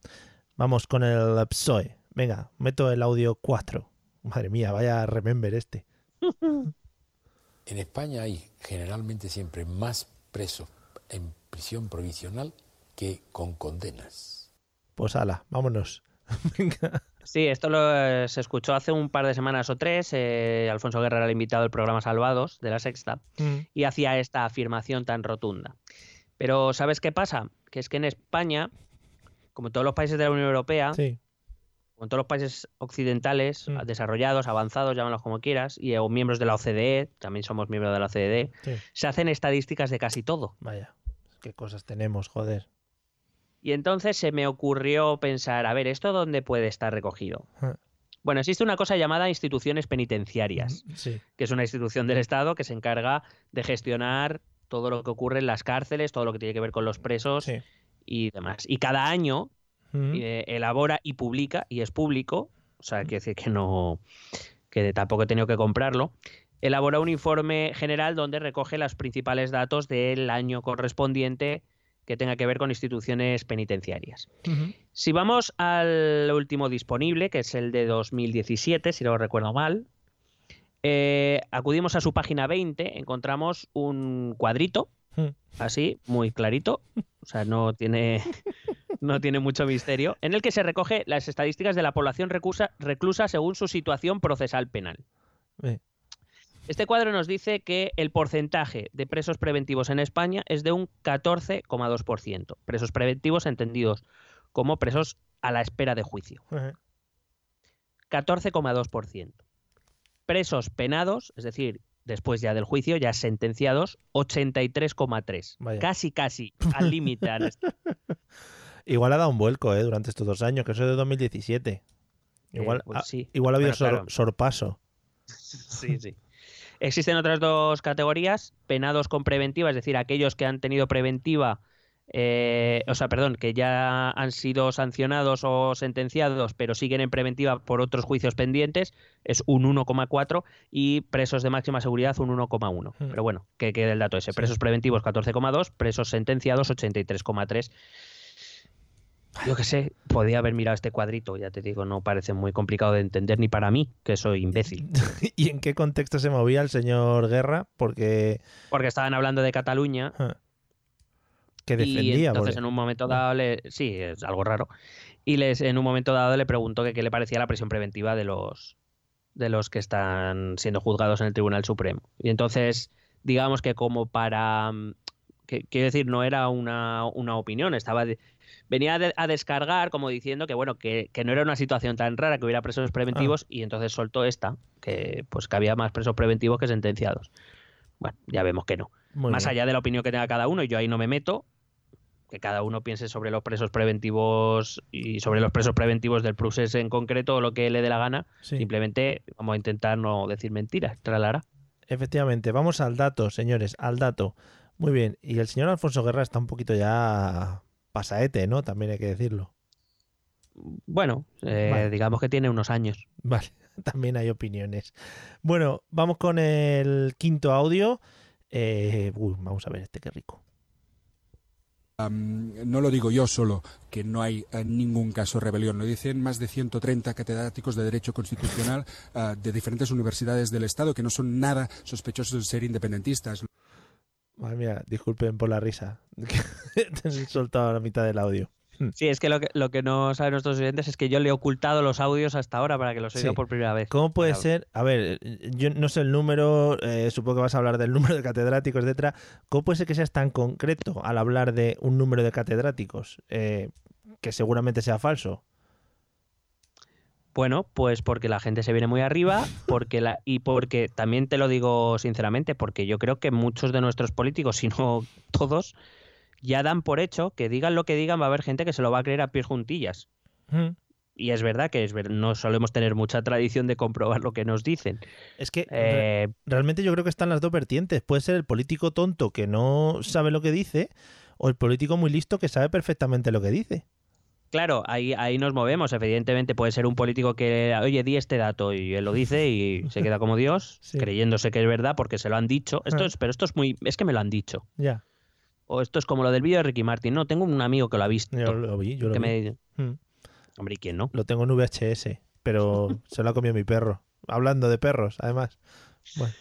[SPEAKER 4] Vamos con el PSOE. Venga, meto el audio 4. Madre mía, vaya remember este.
[SPEAKER 8] En España hay generalmente siempre más presos en prisión provisional que con condenas.
[SPEAKER 4] Pues ala, vámonos. Venga.
[SPEAKER 5] Sí, esto lo, eh, se escuchó hace un par de semanas o tres. eh, Alfonso Guerra era el invitado del programa Salvados de la Sexta
[SPEAKER 4] Mm,
[SPEAKER 5] y hacía esta afirmación tan rotunda. Pero ¿sabes qué pasa? Que es que en España, como en todos los países de la Unión Europea,
[SPEAKER 4] Sí.
[SPEAKER 5] Como en todos los países occidentales,
[SPEAKER 4] Mm.
[SPEAKER 5] desarrollados, avanzados, llámalos como quieras, y o miembros de la OCDE, también somos miembros de la OCDE,
[SPEAKER 4] Sí.
[SPEAKER 5] se hacen estadísticas de casi todo.
[SPEAKER 4] Vaya, qué cosas tenemos, joder.
[SPEAKER 5] Y entonces se me ocurrió pensar, a ver, ¿esto dónde puede estar recogido?
[SPEAKER 4] Ah.
[SPEAKER 5] Bueno, existe una cosa llamada instituciones penitenciarias,
[SPEAKER 4] Sí.
[SPEAKER 5] que es una institución del Estado que se encarga de gestionar todo lo que ocurre en las cárceles, todo lo que tiene que ver con los presos
[SPEAKER 4] Sí.
[SPEAKER 5] y demás. Y cada año Eh, elabora y publica, y es público, o sea, quiere decir que no, que tampoco he tenido que comprarlo, elabora un informe general donde recoge los principales datos del año correspondiente que tenga que ver con instituciones penitenciarias. Si vamos al último disponible, que es el de 2017, si no recuerdo mal, eh, acudimos a su página 20, encontramos un cuadrito, así, muy clarito, o sea, no tiene, no tiene mucho misterio, en el que se recoge las estadísticas de la población recusa- reclusa según su situación procesal penal.
[SPEAKER 4] Eh,
[SPEAKER 5] Este cuadro nos dice que el porcentaje de presos preventivos en España es de un 14,2%. Presos preventivos entendidos como presos a la espera de juicio.
[SPEAKER 4] eh,
[SPEAKER 5] 14,2%. Presos penados, es decir, después ya del juicio, ya sentenciados, 83,3%.
[SPEAKER 4] Vaya.
[SPEAKER 5] Casi, casi, al límite.
[SPEAKER 4] Igual ha dado un vuelco, ¿eh? Durante estos dos años, que eso es de 2017. Igual,
[SPEAKER 5] Eh, pues
[SPEAKER 4] ha,
[SPEAKER 5] sí.
[SPEAKER 4] igual ha habido
[SPEAKER 5] Bueno,
[SPEAKER 4] sor-
[SPEAKER 5] claro.
[SPEAKER 4] sorpaso.
[SPEAKER 5] Sí, sí. Existen otras dos categorías, penados con preventiva, es decir, aquellos que han tenido preventiva, eh, o sea, perdón, que ya han sido sancionados o sentenciados, pero siguen en preventiva por otros juicios pendientes, es un 1,4 y presos de máxima seguridad un 1,1.
[SPEAKER 4] Hmm.
[SPEAKER 5] Pero bueno, que quede el dato ese. Presos preventivos 14,2, presos sentenciados 83,3. Yo qué sé, podía haber mirado este cuadrito, ya te digo, no parece muy complicado de entender ni para mí, que soy imbécil.
[SPEAKER 4] ¿Y en qué contexto se movía el señor Guerra? Porque
[SPEAKER 5] Porque estaban hablando de Cataluña
[SPEAKER 4] ah, que
[SPEAKER 5] y
[SPEAKER 4] defendía.
[SPEAKER 5] entonces
[SPEAKER 4] porque-
[SPEAKER 5] en un momento dado le, sí, es algo raro. Y les en un momento dado le preguntó que qué le parecía la prisión preventiva de los de los que están siendo juzgados en el Tribunal Supremo. Y entonces, digamos que como para mm, que, quiero decir, no era una, una opinión, estaba venía de- a descargar como diciendo que bueno, que, que no era una situación tan rara que hubiera presos preventivos y entonces soltó esta, que pues que había más presos preventivos que sentenciados. Bueno, ya vemos que no.
[SPEAKER 4] Muy
[SPEAKER 5] más
[SPEAKER 4] bien.
[SPEAKER 5] allá de la opinión que tenga cada uno, yo ahí no me meto, que cada uno piense sobre los presos preventivos y sobre los presos preventivos del Prusés en concreto o lo que le dé la gana.
[SPEAKER 4] Sí.
[SPEAKER 5] Simplemente vamos a intentar no decir mentiras, tralara.
[SPEAKER 4] Efectivamente, vamos al dato, señores, al dato. Muy bien, y el señor Alfonso Guerra está un poquito ya pasaete, ¿no? También hay que decirlo.
[SPEAKER 5] Bueno, eh,
[SPEAKER 4] Vale.
[SPEAKER 5] digamos que tiene unos años.
[SPEAKER 4] Vale, también hay opiniones. Bueno, vamos con el quinto audio. Eh, uy, vamos a ver este, qué rico.
[SPEAKER 9] No lo digo yo solo, que no hay eh, ningún caso de rebelión. Lo dicen más de 130 catedráticos de Derecho Constitucional ah, de diferentes universidades del Estado que no son nada sospechosos de ser independentistas.
[SPEAKER 4] Madre mía, disculpen por la risa. Te he soltado a la mitad del audio.
[SPEAKER 5] Sí, es que lo, que lo que no saben nuestros oyentes es que yo le he ocultado los audios hasta ahora para que los oiga
[SPEAKER 4] Sí.
[SPEAKER 5] por primera vez.
[SPEAKER 4] ¿Cómo puede
[SPEAKER 5] Claro.
[SPEAKER 4] ser? A ver, yo no sé el número, eh, supongo que vas a hablar del número de catedráticos, etcétera. ¿Cómo puede ser que seas tan concreto al hablar de un número de catedráticos? Eh, que seguramente sea falso.
[SPEAKER 5] Bueno, pues porque la gente se viene muy arriba, porque la, y porque también te lo digo sinceramente, porque yo creo que muchos de nuestros políticos, si no todos, ya dan por hecho que digan lo que digan, va a haber gente que se lo va a creer a pies juntillas.
[SPEAKER 4] Mm.
[SPEAKER 5] Y es verdad que es ver- no solemos tener mucha tradición de comprobar lo que nos dicen.
[SPEAKER 4] Es que re-
[SPEAKER 5] Eh,
[SPEAKER 4] realmente yo creo que están las dos vertientes. Puede ser el político tonto que no sabe lo que dice o el político muy listo que sabe perfectamente lo que dice.
[SPEAKER 5] Claro, ahí, ahí nos movemos. Evidentemente puede ser un político que, oye, di este dato y él lo dice y se queda como Dios,
[SPEAKER 4] Sí.
[SPEAKER 5] creyéndose que es verdad porque se lo han dicho. Esto
[SPEAKER 4] Ah.
[SPEAKER 5] es, pero esto es muy, es que me lo han dicho.
[SPEAKER 4] Ya,
[SPEAKER 5] O esto es como lo del vídeo de Ricky Martin. No, tengo un amigo que lo ha visto.
[SPEAKER 4] yo lo vi, yo lo
[SPEAKER 5] que
[SPEAKER 4] vi.
[SPEAKER 5] me-
[SPEAKER 4] Mm.
[SPEAKER 5] Hombre, ¿y quién no?
[SPEAKER 4] Lo tengo en VHS, pero se lo ha comido mi perro. Hablando de perros, además. Bueno,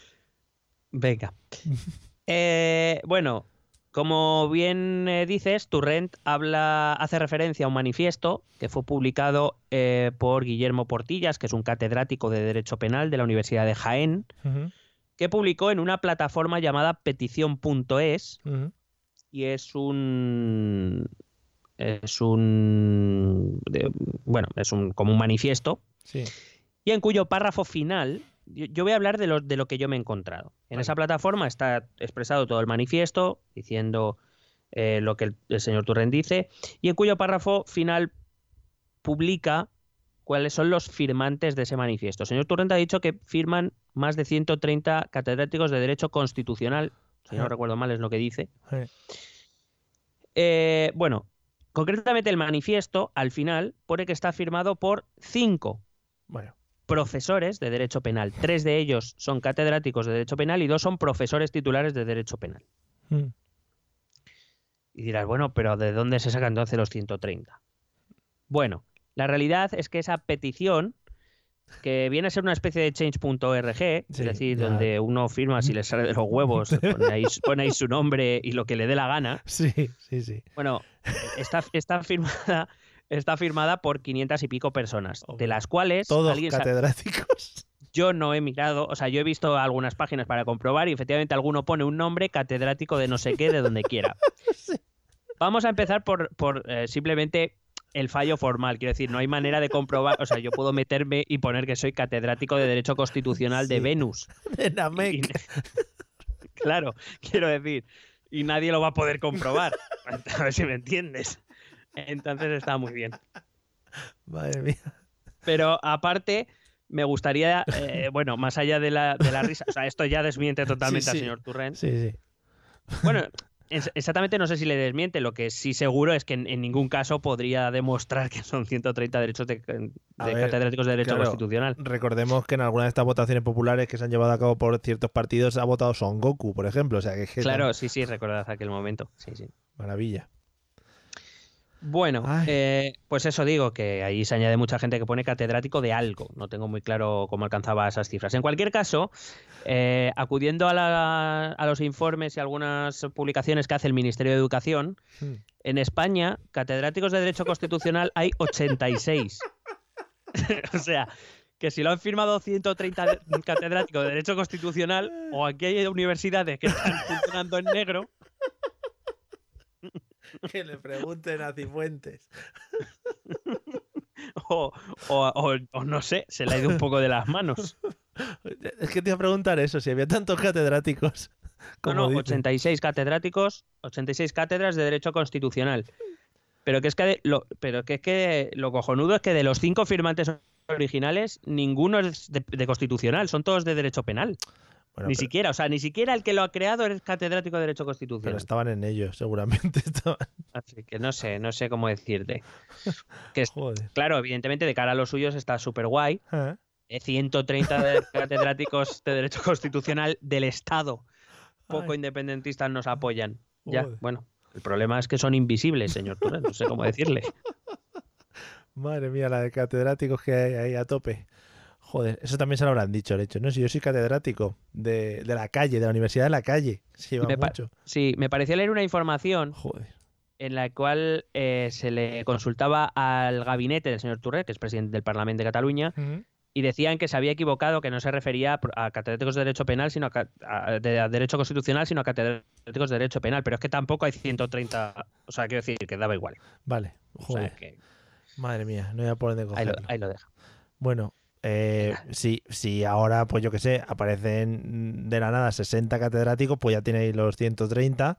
[SPEAKER 5] Venga. Eh, bueno, como bien eh, dices, Turrent habla, hace referencia a un manifiesto que fue publicado eh, por Guillermo Portillas, que es un catedrático de Derecho Penal de la Universidad de Jaén, que publicó en una plataforma llamada petición.es y es un es un de- bueno, es un como un manifiesto
[SPEAKER 4] sí.
[SPEAKER 5] y en cuyo párrafo final yo, yo voy a hablar de lo, de lo que yo me he encontrado. En
[SPEAKER 4] Vale.
[SPEAKER 5] esa plataforma está expresado todo el manifiesto diciendo eh, lo que el, el señor Turren dice y en cuyo párrafo final publica cuáles son los firmantes de ese manifiesto. El señor Turrent ha dicho que firman más de 130 catedráticos de Derecho Constitucional, si no recuerdo mal es lo que dice.
[SPEAKER 4] Eh,
[SPEAKER 5] bueno, concretamente el manifiesto al final pone que está firmado por cinco
[SPEAKER 4] Bueno,
[SPEAKER 5] profesores de Derecho Penal. Tres de ellos son catedráticos de Derecho Penal y dos son profesores titulares de Derecho Penal.
[SPEAKER 4] mm,
[SPEAKER 5] Y dirás, bueno, pero ¿de dónde se sacan entonces los 130? Bueno, la realidad es que esa petición, que viene a ser una especie de change.org,
[SPEAKER 4] Sí,
[SPEAKER 5] es decir,
[SPEAKER 4] ya.
[SPEAKER 5] donde uno firma si le sale de los huevos, pone ahí, pone ahí su nombre y lo que le dé la gana.
[SPEAKER 4] sí, sí, sí.
[SPEAKER 5] Bueno, está, está firmada. Está firmada por 500 y pico personas, de las cuales
[SPEAKER 4] Todos catedráticos.
[SPEAKER 5] yo no he mirado, o sea, yo he visto algunas páginas para comprobar y efectivamente alguno pone un nombre catedrático de no sé qué, de donde quiera. Vamos a empezar por, por eh, simplemente el fallo formal, quiero decir, no hay manera de comprobar, o sea, yo puedo meterme y poner que soy catedrático de Derecho Constitucional de. Venus.
[SPEAKER 4] De
[SPEAKER 5] Y-
[SPEAKER 4] Namek.
[SPEAKER 5] claro, quiero decir, y nadie lo va a poder comprobar, a ver si me entiendes. Entonces está muy bien.
[SPEAKER 4] Madre mía.
[SPEAKER 5] Pero aparte, me gustaría, eh, bueno, más allá de la, de la risa, o sea, esto ya desmiente totalmente
[SPEAKER 4] Sí, sí.
[SPEAKER 5] al señor Turren.
[SPEAKER 4] Sí, sí.
[SPEAKER 5] Bueno, exactamente no sé si le desmiente, lo que sí seguro es que en, en ningún caso podría demostrar que son 130 derechos de, catedráticos de Derecho
[SPEAKER 4] claro,
[SPEAKER 5] Constitucional.
[SPEAKER 4] Recordemos que en algunas de estas votaciones populares que se han llevado a cabo por ciertos partidos ha votado Son Goku, por ejemplo. O sea que
[SPEAKER 5] Claro, sí, sí, recordad aquel momento. Sí, sí.
[SPEAKER 4] maravilla.
[SPEAKER 5] Bueno, eh, pues eso digo, que ahí se añade mucha gente que pone catedrático de algo. No tengo muy claro cómo alcanzaba esas cifras. En cualquier caso, eh, acudiendo a, la- a los informes y algunas publicaciones que hace el Ministerio de Educación,
[SPEAKER 4] Hmm.
[SPEAKER 5] en España, catedráticos de Derecho Constitucional hay 86. o sea, que si lo han firmado 130 de- catedráticos de Derecho Constitucional, o aquí hay universidades que están funcionando en negro,
[SPEAKER 4] Que le pregunten a Cifuentes.
[SPEAKER 5] o, o- o- o no sé, se le ha ido un poco de las manos.
[SPEAKER 4] Es que te iba a preguntar eso, si había tantos catedráticos.
[SPEAKER 5] No,
[SPEAKER 4] como
[SPEAKER 5] no,
[SPEAKER 4] dice.
[SPEAKER 5] 86 catedráticos, 86 cátedras de Derecho Constitucional. Pero que es que de- lo, pero que es que lo cojonudo es que de los cinco firmantes originales, ninguno es de, de constitucional, son todos de derecho penal.
[SPEAKER 4] Bueno,
[SPEAKER 5] ni
[SPEAKER 4] pero-
[SPEAKER 5] siquiera, o sea, ni siquiera el que lo ha creado es catedrático de Derecho
[SPEAKER 4] Pero
[SPEAKER 5] Constitucional.
[SPEAKER 4] estaban en ello, seguramente. Estaban...
[SPEAKER 5] Así que no sé, no sé cómo decirte. Que es-
[SPEAKER 4] Joder.
[SPEAKER 5] claro, evidentemente de cara a los suyos está súper guay. Eh, 130 de- catedráticos de Derecho Constitucional del Estado poco
[SPEAKER 4] Ay.
[SPEAKER 5] independentistas nos apoyan. Ya, bueno, el problema es que son invisibles, señor no sé cómo decirle.
[SPEAKER 4] Madre mía, la de catedráticos que hay ahí a tope. Joder, eso también se lo habrán dicho, de hecho. No, si yo soy catedrático de, de la calle, de la Universidad de la calle. Se lleva
[SPEAKER 5] Me
[SPEAKER 4] mucho.
[SPEAKER 5] Sí, me pareció leer una información
[SPEAKER 4] Joder.
[SPEAKER 5] en la cual eh, se le consultaba al gabinete del señor Turret, que es presidente del Parlamento de Cataluña, y decían que se había equivocado, que no se refería a catedráticos de Derecho Penal, sino a, de a Derecho Constitucional, sino a catedráticos de Derecho Penal. Pero es que tampoco hay 130, o sea, quiero decir que daba igual.
[SPEAKER 4] Vale,
[SPEAKER 5] O sea,
[SPEAKER 4] joder.
[SPEAKER 5] que
[SPEAKER 4] Madre mía, no voy a
[SPEAKER 5] ahí, lo,
[SPEAKER 4] cogerlo.
[SPEAKER 5] ahí lo deja.
[SPEAKER 4] Bueno, eh, si, si ahora, pues yo qué sé, aparecen de la nada 60 catedráticos, pues ya tenéis los 130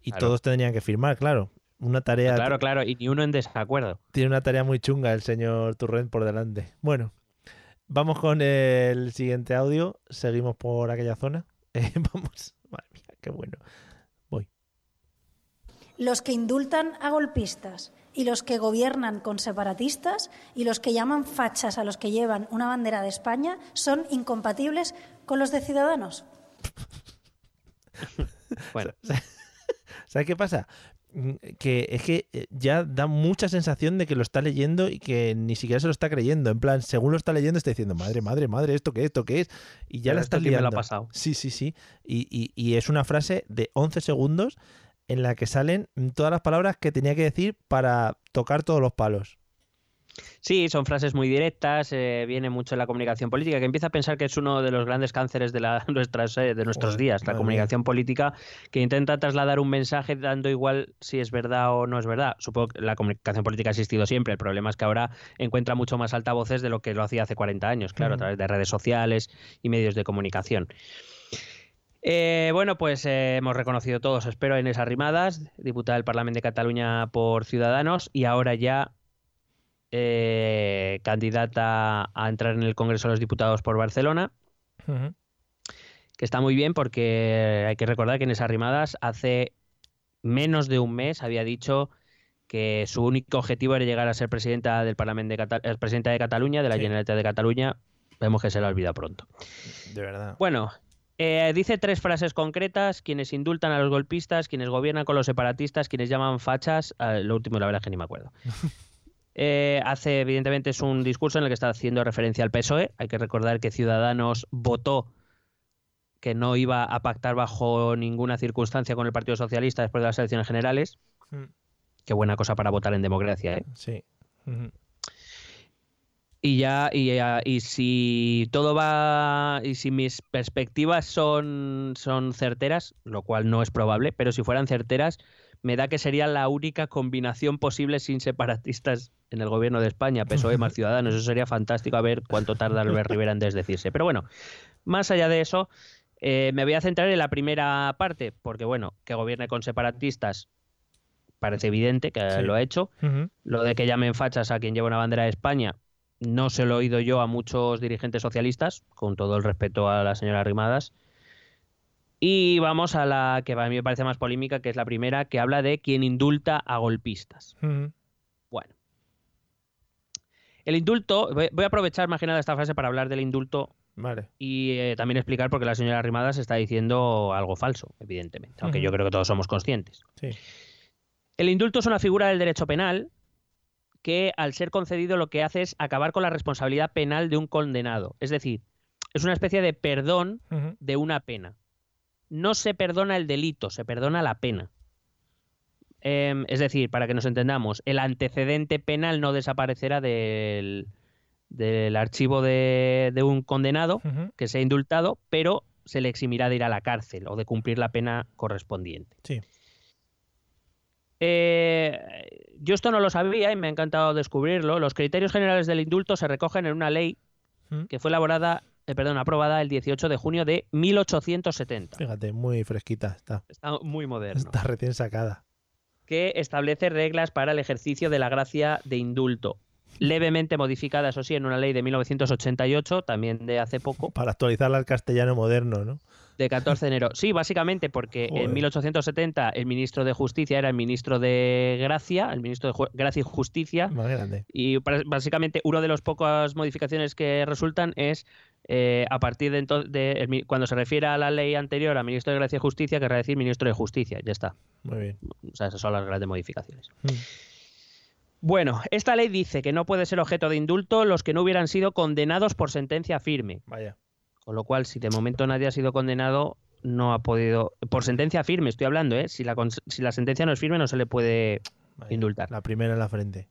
[SPEAKER 4] y
[SPEAKER 5] Claro.
[SPEAKER 4] todos tendrían que firmar, claro. Una tarea,
[SPEAKER 5] Claro, claro, y ni uno en desacuerdo.
[SPEAKER 4] tiene una tarea muy chunga el señor Turrent por delante. Bueno, vamos con el siguiente audio. Seguimos por aquella zona. Eh, vamos, madre mía, qué bueno. Voy.
[SPEAKER 10] los que indultan a golpistas y los que gobiernan con separatistas y los que llaman fachas a los que llevan una bandera de España son incompatibles con los de Ciudadanos.
[SPEAKER 5] Bueno,
[SPEAKER 4] ¿Sabes qué pasa? Mm, Que es que eh, ya da mucha sensación de que lo está leyendo y que ni siquiera se lo está creyendo. En plan, según lo está leyendo, está diciendo, madre, madre, madre, ¿esto qué es? ¿Esto qué es? Y ya
[SPEAKER 5] Pero
[SPEAKER 4] la está
[SPEAKER 5] quién me lo ha
[SPEAKER 4] liando.
[SPEAKER 5] pasado.
[SPEAKER 4] Sí, sí, sí. Y, y- y es una frase de 11 segundos en la que salen todas las palabras que tenía que decir para tocar todos los palos.
[SPEAKER 5] Sí, son frases muy directas, eh, viene mucho en la comunicación política, que empieza a pensar que es uno de los grandes cánceres de, la, nuestras, eh, de nuestros días, la comunicación política, que intenta trasladar un mensaje dando igual si es verdad o no es verdad. Supongo que la comunicación política ha existido siempre, el problema es que ahora encuentra mucho más altavoces de lo que lo hacía hace 40 años, claro, a
[SPEAKER 4] Ujú.
[SPEAKER 5] través de redes sociales y medios de comunicación. Eh, bueno, pues eh, hemos reconocido todos, espero, a Inés Arrimadas, diputada del Parlamento de Cataluña por Ciudadanos, y ahora ya eh, candidata a entrar en el Congreso de los Diputados por Barcelona, que está muy bien porque hay que recordar que Inés Arrimadas hace menos de un mes había dicho que su único objetivo era llegar a ser presidenta del Parlamento de eh, presidenta de Cataluña, de la
[SPEAKER 4] Sí.
[SPEAKER 5] Generalitat de Cataluña. Vemos que se la olvida pronto.
[SPEAKER 4] De verdad.
[SPEAKER 5] Bueno, eh, dice tres frases concretas: quienes indultan a los golpistas, quienes gobiernan con los separatistas, quienes llaman fachas. eh, lo último, la verdad es que ni me acuerdo. Eh, hace, evidentemente, es un discurso en el que está haciendo referencia al PSOE. Hay que recordar que Ciudadanos votó que no iba a pactar bajo ninguna circunstancia con el Partido Socialista después de las elecciones generales.
[SPEAKER 4] Mm.
[SPEAKER 5] Qué buena cosa para votar en democracia, ¿eh?
[SPEAKER 4] Sí.
[SPEAKER 5] Y ya, y, y si todo va, y si mis perspectivas son, son certeras, lo cual no es probable, pero si fueran certeras, me da que sería la única combinación posible sin separatistas en el gobierno de España, PSOE más Ciudadanos. Eso sería fantástico a ver cuánto tarda Albert Rivera en desdecirse. Pero bueno, más allá de eso, eh, me voy a centrar en la primera parte, porque bueno, que gobierne con separatistas parece evidente que
[SPEAKER 4] Sí.
[SPEAKER 5] lo ha hecho. Lo de que llamen fachas a quien lleva una bandera de España, no se lo he oído yo a muchos dirigentes socialistas, con todo el respeto a la señora Rimadas. Y vamos a la que a mí me parece más polémica, que es la primera, que habla de quien indulta a golpistas. Bueno. El indulto, voy a aprovechar más que nada esta frase para hablar del indulto
[SPEAKER 4] Vale.
[SPEAKER 5] y eh, también explicar por qué la señora Rimadas está diciendo algo falso, evidentemente, aunque yo creo que todos somos conscientes.
[SPEAKER 4] Sí.
[SPEAKER 5] El indulto es una figura del derecho penal que al ser concedido lo que hace es acabar con la responsabilidad penal de un condenado. Es decir, es una especie de perdón de una pena. No se perdona el delito, se perdona la pena. Em, es decir, para que nos entendamos, el antecedente penal no desaparecerá del, del archivo de, de un condenado que sea indultado, pero se le eximirá de ir a la cárcel o de cumplir la pena correspondiente.
[SPEAKER 4] Sí.
[SPEAKER 5] Eh, yo esto no lo sabía y me ha encantado descubrirlo. Los criterios generales del indulto se recogen en una ley
[SPEAKER 4] Mm.
[SPEAKER 5] que fue elaborada eh, perdón, aprobada el 18 de junio de 1870.
[SPEAKER 4] Fíjate, muy fresquita está.
[SPEAKER 5] Está muy moderno.
[SPEAKER 4] Está recién sacada.
[SPEAKER 5] que establece reglas para el ejercicio de la gracia de indulto. Levemente modificada, eso sí, en una ley de 1988, también de hace poco,
[SPEAKER 4] Para actualizarla al castellano moderno, ¿no?
[SPEAKER 5] de 14 de enero. Sí, básicamente porque
[SPEAKER 4] Joder.
[SPEAKER 5] en 1870 el ministro de Justicia era el ministro de Gracia, el ministro de Gracia y Justicia,
[SPEAKER 4] Más grande.
[SPEAKER 5] y básicamente una de las pocas modificaciones que resultan es eh, a partir de, entonces, de cuando se refiere a la ley anterior a ministro de Gracia y Justicia, querrá decir ministro de Justicia, ya está.
[SPEAKER 4] Muy bien.
[SPEAKER 5] O sea, esas son las grandes modificaciones.
[SPEAKER 4] Mm.
[SPEAKER 5] Bueno, esta ley dice que no puede ser objeto de indulto los que no hubieran sido condenados por sentencia firme.
[SPEAKER 4] Vaya.
[SPEAKER 5] Con lo cual, si de momento nadie ha sido condenado, no ha podido. Por sentencia firme, estoy hablando, ¿eh? Si la, si la sentencia no es firme, no se le puede
[SPEAKER 4] Vaya.
[SPEAKER 5] indultar.
[SPEAKER 4] La primera en la frente.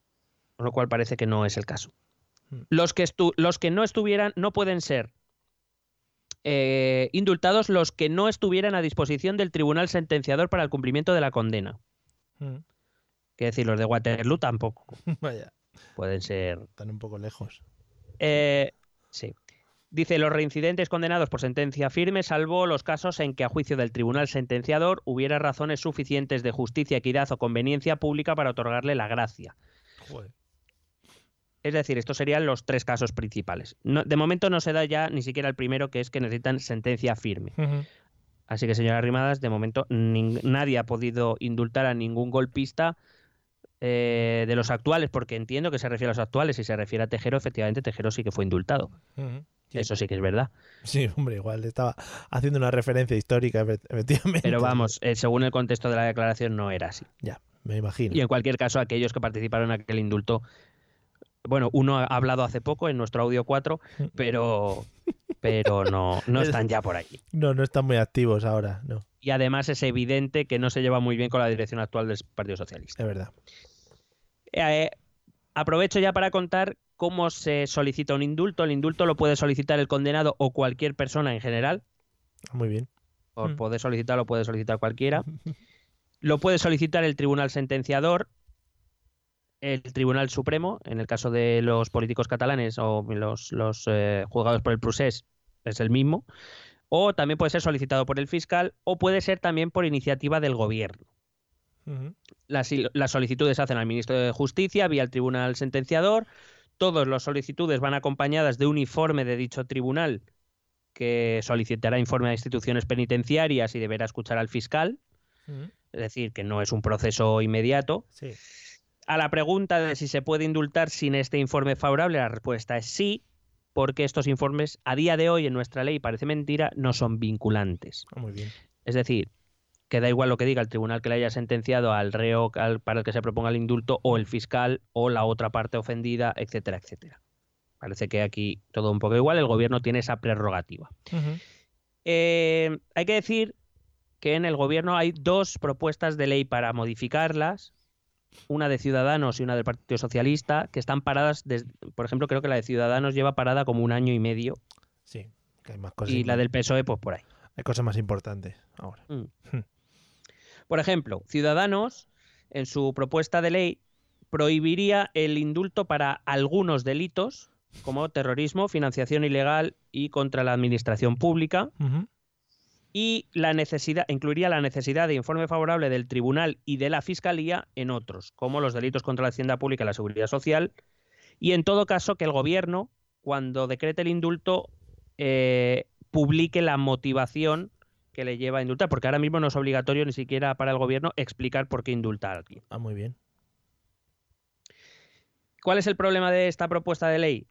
[SPEAKER 5] Con lo cual parece que no es el caso.
[SPEAKER 4] Mm.
[SPEAKER 5] Los que, estu- los que no estuvieran, no pueden ser eh, indultados los que no estuvieran a disposición del tribunal sentenciador para el cumplimiento de la condena.
[SPEAKER 4] Mm.
[SPEAKER 5] Que decir, los de Waterloo tampoco
[SPEAKER 4] Vaya.
[SPEAKER 5] pueden ser
[SPEAKER 4] Están un poco lejos.
[SPEAKER 5] Eh, sí. Dice los reincidentes condenados por sentencia firme, salvo los casos en que a juicio del tribunal sentenciador hubiera razones suficientes de justicia, equidad o conveniencia pública para otorgarle la gracia.
[SPEAKER 4] Joder.
[SPEAKER 5] Es decir, estos serían los tres casos principales. No- de momento no se da ya ni siquiera el primero, que es que necesitan sentencia firme. Así que, señora Rimadas, de momento nadie ha podido indultar a ningún golpista eh, de los actuales, porque entiendo que se refiere a los actuales. Si se refiere a Tejero, efectivamente, Tejero sí que fue indultado.
[SPEAKER 4] Sí.
[SPEAKER 5] Eso sí que es verdad.
[SPEAKER 4] Sí, hombre, igual estaba haciendo una referencia histórica, efe- efectivamente.
[SPEAKER 5] Pero vamos, eh, según el contexto de la declaración no era así.
[SPEAKER 4] Ya, me imagino.
[SPEAKER 5] Y en cualquier caso, aquellos que participaron en aquel indulto, bueno, uno ha hablado hace poco en nuestro audio 4, pero, pero no, no están ya por ahí.
[SPEAKER 4] No, no están muy activos ahora, no,
[SPEAKER 5] Y además es evidente que no se lleva muy bien con la dirección actual del Partido Socialista.
[SPEAKER 4] es verdad.
[SPEAKER 5] Eh, aprovecho ya para contar cómo se solicita un indulto. El indulto lo puede solicitar el condenado o cualquier persona en general.
[SPEAKER 4] Muy bien.
[SPEAKER 5] Por
[SPEAKER 4] Mm.
[SPEAKER 5] poder solicitarlo puede solicitar cualquiera. Lo puede solicitar el tribunal sentenciador, el Tribunal Supremo, en el caso de los políticos catalanes o los, los eh, juzgados por el procés, es el mismo. O también puede ser solicitado por el fiscal o puede ser también por iniciativa del gobierno. Las, las solicitudes se hacen al ministro de Justicia vía el tribunal sentenciador. Todas las solicitudes van acompañadas de un informe de dicho tribunal que solicitará informe a instituciones penitenciarias y deberá escuchar al fiscal. Es decir, que no es un proceso inmediato.
[SPEAKER 4] Sí.
[SPEAKER 5] A la pregunta de si se puede indultar sin este informe favorable, la respuesta es sí, porque estos informes a día de hoy en nuestra ley, parece mentira, no son vinculantes.
[SPEAKER 4] Ah, muy bien.
[SPEAKER 5] Es decir, que da igual lo que diga el tribunal que le haya sentenciado al reo al- para el que se proponga el indulto, o el fiscal, o la otra parte ofendida, etcétera, etcétera. Parece que aquí todo un poco igual, el gobierno tiene esa prerrogativa. Eh, hay que decir que en el gobierno hay dos propuestas de ley para modificarlas, una de Ciudadanos y una del Partido Socialista, que están paradas, desde, por ejemplo, creo que la de Ciudadanos lleva parada como un año y medio
[SPEAKER 4] Sí, que hay más cosas.
[SPEAKER 5] y la del PSOE pues por ahí.
[SPEAKER 4] Hay cosas más importantes ahora.
[SPEAKER 5] Por ejemplo, Ciudadanos, en su propuesta de ley, prohibiría el indulto para algunos delitos, como terrorismo, financiación ilegal y contra la administración pública, y la necesidad, incluiría la necesidad de informe favorable del tribunal y de la fiscalía en otros, como los delitos contra la hacienda pública y la seguridad social, y en todo caso que el gobierno, cuando decrete el indulto, eh, publique la motivación que le lleva a indultar, porque ahora mismo no es obligatorio ni siquiera para el gobierno explicar por qué indulta a alguien.
[SPEAKER 4] Ah, muy bien.
[SPEAKER 5] ¿Cuál es el problema de esta propuesta de ley?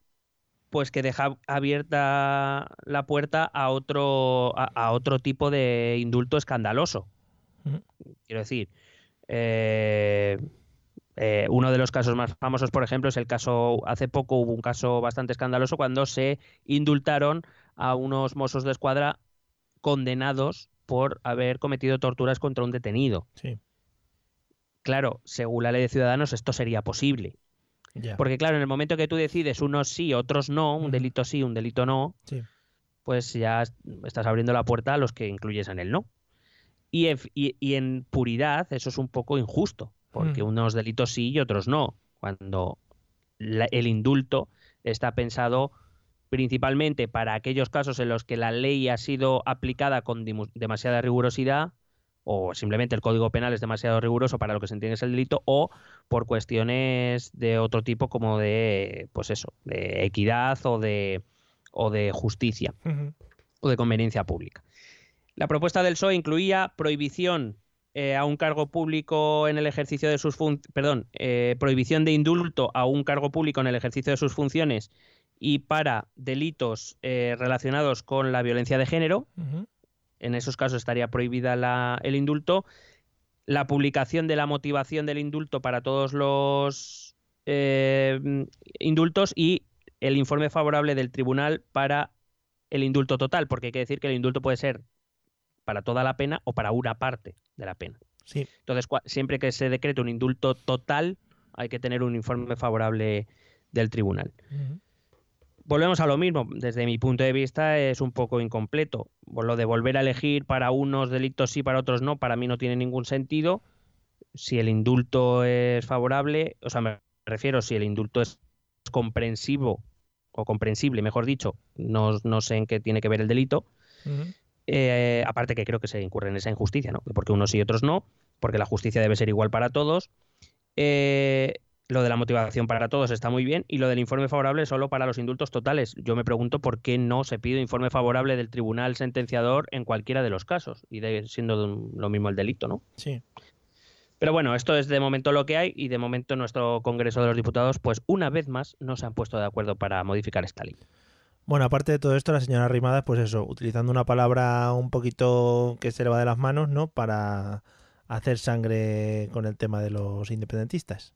[SPEAKER 5] Pues que deja abierta la puerta a otro, a, a otro tipo de indulto escandaloso. Quiero decir, eh, eh, uno de los casos más famosos, por ejemplo, es el caso, hace poco hubo un caso bastante escandaloso cuando se indultaron a unos mozos de escuadra condenados por haber cometido torturas contra un detenido.
[SPEAKER 4] Sí,
[SPEAKER 5] Claro, según la ley de Ciudadanos esto sería posible. Porque claro, en el momento que tú decides unos sí, otros no, un delito sí, un delito no,
[SPEAKER 4] Sí.
[SPEAKER 5] pues ya es- estás abriendo la puerta a los que incluyes en el no. Y en, y- y en puridad eso es un poco injusto, porque
[SPEAKER 4] Mm.
[SPEAKER 5] unos delitos sí y otros no, cuando la- el indulto está pensado principalmente para aquellos casos en los que la ley ha sido aplicada con demasiada rigurosidad o simplemente el Código Penal es demasiado riguroso para lo que se entiende es el delito o por cuestiones de otro tipo como de pues eso, de equidad o de o de justicia o de conveniencia pública. La propuesta del PSOE incluía prohibición eh, a un cargo público en el ejercicio de sus perdón, eh, prohibición de indulto a un cargo público en el ejercicio de sus funciones y para delitos eh, relacionados con la violencia de género. En esos casos estaría prohibida la- el indulto. La publicación de la motivación del indulto para todos los eh, indultos y el informe favorable del tribunal para el indulto total, porque hay que decir que el indulto puede ser para toda la pena o para una parte de la pena.
[SPEAKER 4] Sí.
[SPEAKER 5] Entonces, siempre que se decrete un indulto total, hay que tener un informe favorable del tribunal.
[SPEAKER 4] Ujú.
[SPEAKER 5] Volvemos a lo mismo, desde mi punto de vista es un poco incompleto. Lo de volver a elegir para unos delitos sí, para otros no, para mí no tiene ningún sentido. Si el indulto es favorable, o sea, me refiero, si el indulto es comprensivo o comprensible, mejor dicho, no, no sé en qué tiene que ver el delito. Eh, aparte que creo que se incurre en esa injusticia, ¿no? Porque unos sí y otros no, porque la justicia debe ser igual para todos. Eh, lo de la motivación para todos está muy bien y lo del informe favorable solo para los indultos totales. Yo me pregunto por qué no se pide informe favorable del tribunal sentenciador en cualquiera de los casos y de- siendo un- lo mismo el delito, ¿no?
[SPEAKER 4] Sí.
[SPEAKER 5] Pero bueno, esto es de momento lo que hay y de momento nuestro Congreso de los Diputados, pues una vez más, no se han puesto de acuerdo para modificar esta ley.
[SPEAKER 4] Bueno, aparte de todo esto, la señora Rimadas, pues eso, utilizando una palabra un poquito que se le va de las manos, ¿no? Para hacer sangre con el tema de los independentistas.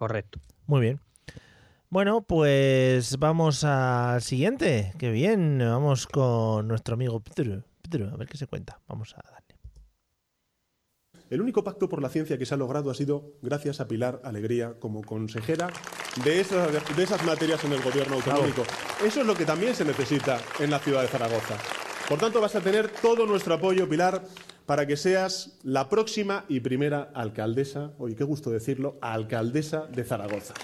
[SPEAKER 5] Correcto.
[SPEAKER 4] Muy bien. Bueno, pues vamos al siguiente. Qué bien. Vamos con nuestro amigo Pedro. Pedro, a ver qué se cuenta. Vamos a darle.
[SPEAKER 11] El único pacto por la ciencia que se ha logrado ha sido gracias a Pilar Alegría como consejera de esas, de esas materias en el gobierno autonómico. Eso es lo que también se necesita en la ciudad de Zaragoza. Por tanto, vas a tener todo nuestro apoyo, Pilar, para que seas la próxima y primera alcaldesa, oye, qué gusto decirlo, alcaldesa de Zaragoza.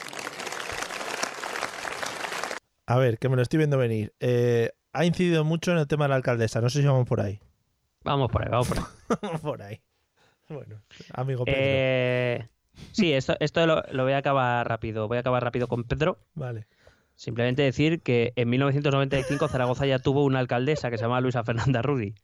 [SPEAKER 4] A ver, que me lo estoy viendo venir. Eh, ha incidido mucho en el tema de la alcaldesa. No sé si vamos por ahí.
[SPEAKER 5] Vamos por ahí, vamos por ahí.
[SPEAKER 4] Vamos por ahí. Bueno, amigo Pedro.
[SPEAKER 5] Eh, sí, esto, esto lo, lo voy a acabar rápido. Voy a acabar rápido con Pedro.
[SPEAKER 4] Vale.
[SPEAKER 5] Simplemente decir que en 1995 Zaragoza ya tuvo una alcaldesa que se llama Luisa Fernanda Rudy.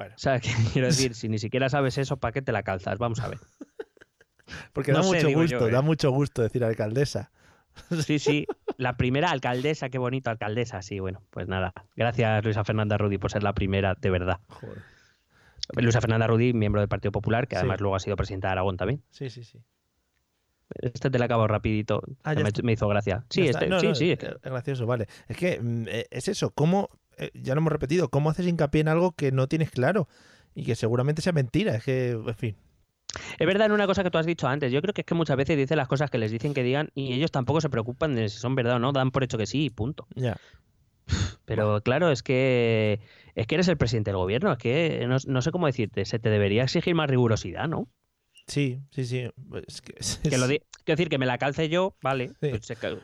[SPEAKER 4] Bueno.
[SPEAKER 5] O sea, quiero decir, si ni siquiera sabes eso, ¿para qué te la calzas? Vamos a ver.
[SPEAKER 4] Porque
[SPEAKER 5] no
[SPEAKER 4] da
[SPEAKER 5] sé,
[SPEAKER 4] mucho gusto,
[SPEAKER 5] yo, ¿eh?
[SPEAKER 4] da mucho gusto decir alcaldesa.
[SPEAKER 5] Sí, sí, la primera alcaldesa, qué bonito alcaldesa, sí, bueno, pues nada. Gracias Luisa Fernanda Rudy por ser la primera, de verdad.
[SPEAKER 4] Joder.
[SPEAKER 5] Luisa Fernanda Rudy, miembro del Partido Popular, que
[SPEAKER 4] Sí.
[SPEAKER 5] además luego ha sido presidenta de Aragón también.
[SPEAKER 4] Sí, sí, sí.
[SPEAKER 5] Este te la acabo rapidito,
[SPEAKER 4] Ah,
[SPEAKER 5] me, hizo gracia. Sí, este,
[SPEAKER 4] No,
[SPEAKER 5] sí,
[SPEAKER 4] no,
[SPEAKER 5] sí.
[SPEAKER 4] es gracioso, vale. Es que mm, eh, es eso, ¿cómo, ya lo hemos repetido, cómo haces hincapié en algo que no tienes claro y que seguramente sea mentira? Es que, en fin.
[SPEAKER 5] Es verdad en una cosa que tú has dicho antes. Yo creo que es que muchas veces dicen las cosas que les dicen que digan y ellos tampoco se preocupan de si son verdad o no, dan por hecho que sí y punto.
[SPEAKER 4] Ya.
[SPEAKER 5] Pero claro, es que es que eres el presidente del gobierno, es que no, no sé cómo decirte, se te debería exigir más rigurosidad, ¿no?
[SPEAKER 4] Sí, sí, sí. Es que,
[SPEAKER 5] Que lo di- quiero decir que me la calce yo, vale.
[SPEAKER 4] Sí.
[SPEAKER 5] pues ca-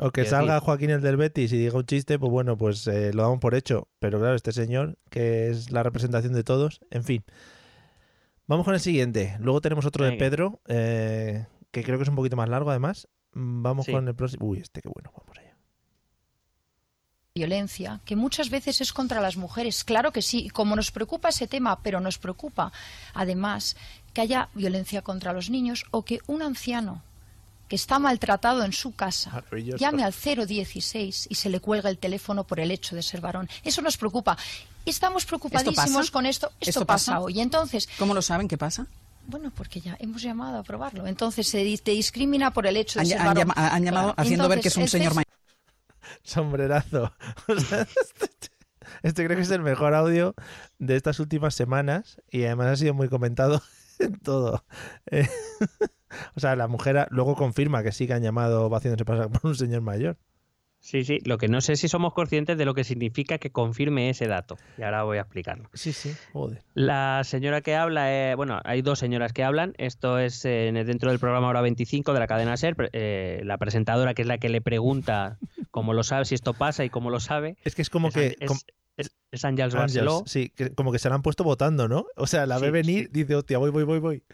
[SPEAKER 4] O que salga
[SPEAKER 5] decir,
[SPEAKER 4] Joaquín el del Betis y diga un chiste, pues bueno, pues eh, lo damos por hecho. Pero claro, este señor, que es la representación de todos, en fin. Vamos con el siguiente. Luego tenemos otro de
[SPEAKER 5] Venga.
[SPEAKER 4] Pedro, eh, que creo que es un poquito más largo además. Mm, Vamos
[SPEAKER 5] Sí.
[SPEAKER 4] con el próximo. Uy, este qué bueno, vamos allá.
[SPEAKER 12] violencia, que muchas veces es contra las mujeres. Claro que sí, como nos preocupa ese tema, pero nos preocupa además que haya violencia contra los niños o que un anciano que está maltratado en su casa llame al 016 y se le cuelga el teléfono por el hecho de ser varón. Eso nos preocupa. Estamos preocupadísimos con esto. Esto,
[SPEAKER 13] ¿Esto
[SPEAKER 12] pasa?
[SPEAKER 13] pasa?
[SPEAKER 12] hoy. Entonces,
[SPEAKER 13] ¿Cómo lo saben? ¿Qué pasa?
[SPEAKER 12] bueno, porque ya hemos llamado a probarlo. Entonces se te discrimina por el hecho de
[SPEAKER 13] Han,
[SPEAKER 12] ser
[SPEAKER 13] han
[SPEAKER 12] varón.
[SPEAKER 13] llama- han llamado
[SPEAKER 12] Claro.
[SPEAKER 13] haciendo ver que es un señor mayor.
[SPEAKER 4] Sombrerazo. O sea, este, este creo que es el mejor audio de estas últimas semanas y además ha sido muy comentado en todo. Eh, o sea, la mujer luego confirma que sí que han llamado haciéndose pasar por un señor mayor.
[SPEAKER 5] Sí, sí. Lo que no sé si somos conscientes de lo que significa que confirme ese dato. Y ahora voy a explicarlo.
[SPEAKER 4] Sí, sí, joder.
[SPEAKER 5] La señora que habla, eh, bueno, hay dos señoras que hablan. Esto es eh, dentro del programa Hora 25 de la cadena SER. eh, la presentadora, que es la que le pregunta como lo sabe, si esto pasa y como lo sabe.
[SPEAKER 4] Es que es como que...
[SPEAKER 5] Es, es, es Ángels
[SPEAKER 4] Ángels,
[SPEAKER 5] Barceló.
[SPEAKER 4] sí, que como que se la han puesto votando, ¿no? O sea, la ve
[SPEAKER 5] Sí,
[SPEAKER 4] venir, dice, hostia, voy, voy, voy, voy.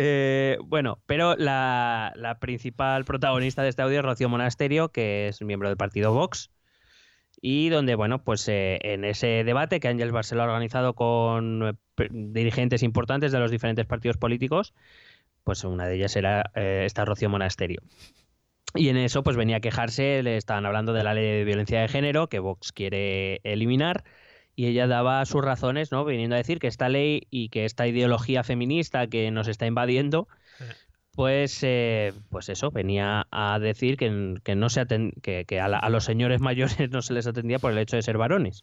[SPEAKER 5] Eh, bueno, pero la, la principal protagonista de este audio es Rocío Monasterio, que es miembro del partido Vox. Y donde, bueno, pues eh, en ese debate que Ángels Barceló ha organizado con eh, dirigentes importantes de los diferentes partidos políticos, pues una de ellas era esta Rocío Monasterio. Y en eso, pues venía a quejarse, le estaban hablando de la ley de violencia de género que Vox quiere eliminar. Y ella daba sus razones, ¿no? Viniendo a decir que esta ley y que esta ideología feminista que nos está invadiendo, pues, eh, pues eso, venía a decir que, que no se aten- que, que a, la- a los señores mayores no se les atendía por el hecho de ser varones.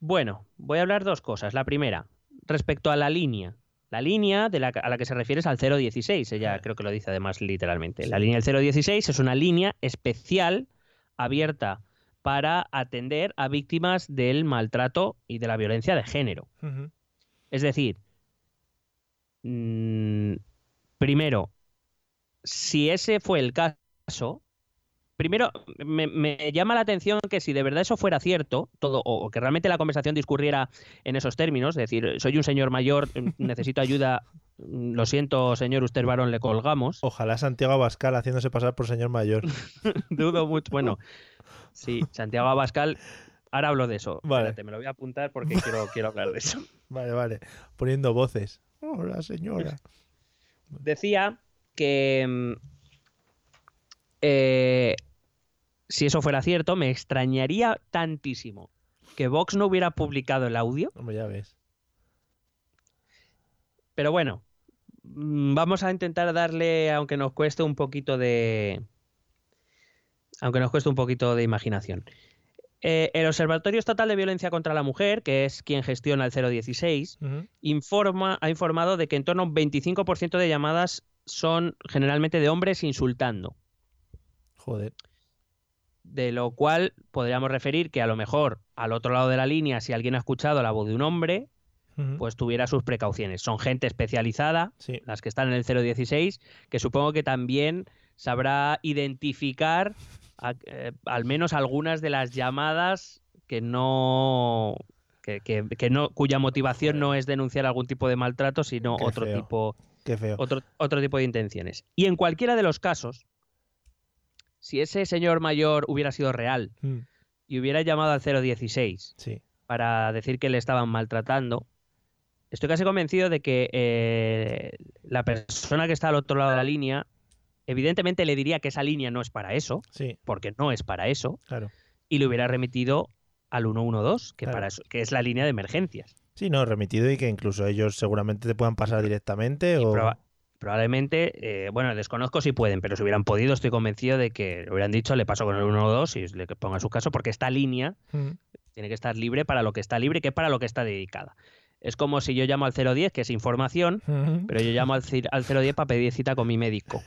[SPEAKER 5] Bueno, voy a hablar dos cosas. La primera, respecto a la línea. La línea de la, a la que se refiere es al 016, ella creo que lo dice además literalmente. La línea del 016 es una línea especial abierta para atender a víctimas del maltrato y de la violencia de género. Es decir, mm, primero, si ese fue el caso, primero me, me llama la atención que si de verdad eso fuera cierto, todo, o, que realmente la conversación discurriera en esos términos, es decir, soy un señor mayor, mm, necesito ayuda, mm, lo siento, señor, usted varón, le colgamos.
[SPEAKER 4] Ojalá Santiago Abascal haciéndose pasar por señor mayor.
[SPEAKER 5] Dudo mucho. Bueno, sí, Santiago Abascal. Ahora hablo de eso.
[SPEAKER 4] Vale.
[SPEAKER 5] Espérate, me lo voy a apuntar porque quiero, quiero hablar de eso.
[SPEAKER 4] Vale, vale. Poniendo voces. Hola, señora.
[SPEAKER 5] Decía que mm, eh, si eso fuera cierto, me extrañaría tantísimo que Vox no hubiera publicado el audio.
[SPEAKER 4] Hombre, ya ves.
[SPEAKER 5] Pero bueno, mm, vamos a intentar darle, aunque nos cueste un poquito de. Aunque nos cueste un poquito de imaginación. Eh, el Observatorio Estatal de Violencia contra la Mujer, que es quien gestiona el 016, informa, ha informado de que en torno a un 25% de llamadas son generalmente de hombres insultando.
[SPEAKER 4] Joder.
[SPEAKER 5] De lo cual podríamos referir que a lo mejor al otro lado de la línea, si alguien ha escuchado la voz de un hombre, pues tuviera sus precauciones. Son gente especializada, las que están en el 016, que supongo que también sabrá identificar a- eh, al menos algunas de las llamadas que no que, que- que no cuya motivación no es denunciar algún tipo de maltrato, sino
[SPEAKER 4] Qué
[SPEAKER 5] otro
[SPEAKER 4] feo.
[SPEAKER 5] tipo
[SPEAKER 4] Qué feo.
[SPEAKER 5] otro, otro tipo de intenciones. Y en cualquiera de los casos, si ese señor mayor hubiera sido real
[SPEAKER 4] Mm,
[SPEAKER 5] y hubiera llamado al 016
[SPEAKER 4] Sí.
[SPEAKER 5] para decir que le estaban maltratando, estoy casi convencido de que eh, la persona que está al otro lado de la línea, evidentemente le diría que esa línea no es para eso,
[SPEAKER 4] Sí.
[SPEAKER 5] porque no es para eso,
[SPEAKER 4] Claro.
[SPEAKER 5] y le hubiera remitido al 112, que,
[SPEAKER 4] Claro.
[SPEAKER 5] para eso, que es la línea de emergencias.
[SPEAKER 4] Sí, no, remitido y que incluso ellos seguramente te puedan pasar directamente o...
[SPEAKER 5] Proba- probablemente, eh, bueno, desconozco si pueden, pero si hubieran podido, estoy convencido de que le hubieran dicho, le paso con el 112 y le ponga su caso, porque esta línea
[SPEAKER 4] Mm,
[SPEAKER 5] tiene que estar libre para lo que está libre, que es para lo que está dedicada. Es como si yo llamo al 010, que es información, pero yo llamo al, al 010 para pedir cita con mi médico.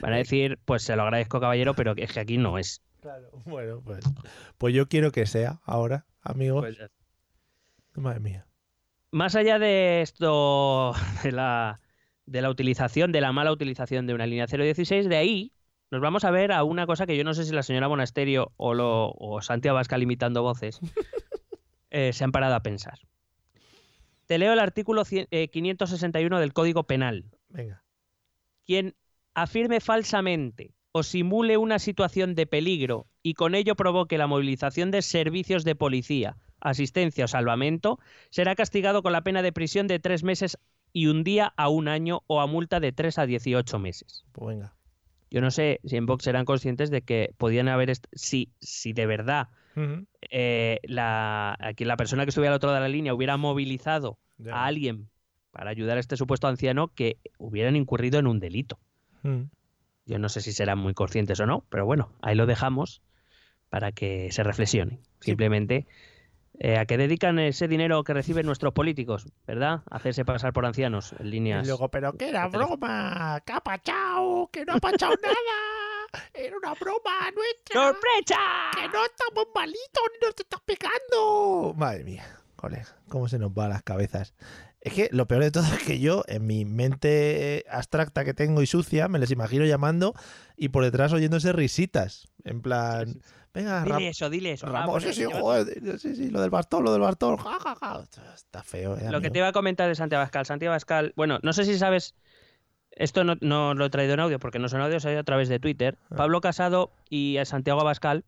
[SPEAKER 5] Van a decir, pues se lo agradezco, caballero, pero es que aquí no es.
[SPEAKER 4] Claro, bueno, pues, pues yo quiero que sea ahora, amigos.
[SPEAKER 5] Pues
[SPEAKER 4] Madre mía.
[SPEAKER 5] Más allá de esto, de la, de la utilización, de la mala utilización de una línea 016, de ahí nos vamos a ver a una cosa que yo no sé si la señora Monasterio o, lo, o Santiago Abascal imitando voces eh, se han parado a pensar. Te leo el artículo cien- eh, 561 del Código Penal.
[SPEAKER 4] Venga.
[SPEAKER 5] Quien afirme falsamente o simule una situación de peligro y con ello provoque la movilización de servicios de policía, asistencia o salvamento, será castigado con la pena de prisión de tres meses y un día a un año o a multa de tres a 18 meses.
[SPEAKER 4] Pues venga.
[SPEAKER 5] Yo no sé si en Vox eran conscientes de que podían haber, si, si de verdad eh, la, aquí la persona que estuviera al otro lado de la línea hubiera movilizado a alguien para ayudar a este supuesto anciano, que hubieran incurrido en un delito.
[SPEAKER 4] Mm.
[SPEAKER 5] Yo no sé si serán muy conscientes o no, pero bueno, ahí lo dejamos para que se reflexione. Simplemente, eh, ¿a qué dedican ese dinero que reciben nuestros políticos? ¿Verdad? Hacerse pasar por ancianos en líneas.
[SPEAKER 4] Y luego, pero que era broma, que ha pachado, que no ha pachado nada. Era una broma nuestra.
[SPEAKER 5] ¡Sorpresa!
[SPEAKER 4] Que no estamos malitos ni nos estás pegando. Madre mía, colega, cómo se nos va a las cabezas. Es que lo peor de todo es que yo, en mi mente abstracta que tengo y sucia, me les imagino llamando y por detrás oyéndose risitas. En plan, venga,
[SPEAKER 5] Dile
[SPEAKER 4] Ram-
[SPEAKER 5] eso, dile eso.
[SPEAKER 4] Ramón, sí, sí,
[SPEAKER 5] lleva-
[SPEAKER 4] joder, sí, sí, lo del bastón, lo del bastón, ja, ja, ja. Está feo, eh,
[SPEAKER 5] Lo que te iba a comentar de Santiago Abascal. Santiago Abascal, bueno, no sé si sabes, esto no, no lo he traído en audio porque no son audios, se ha ido a través de Twitter.
[SPEAKER 4] Ah.
[SPEAKER 5] Pablo Casado y a Santiago Abascal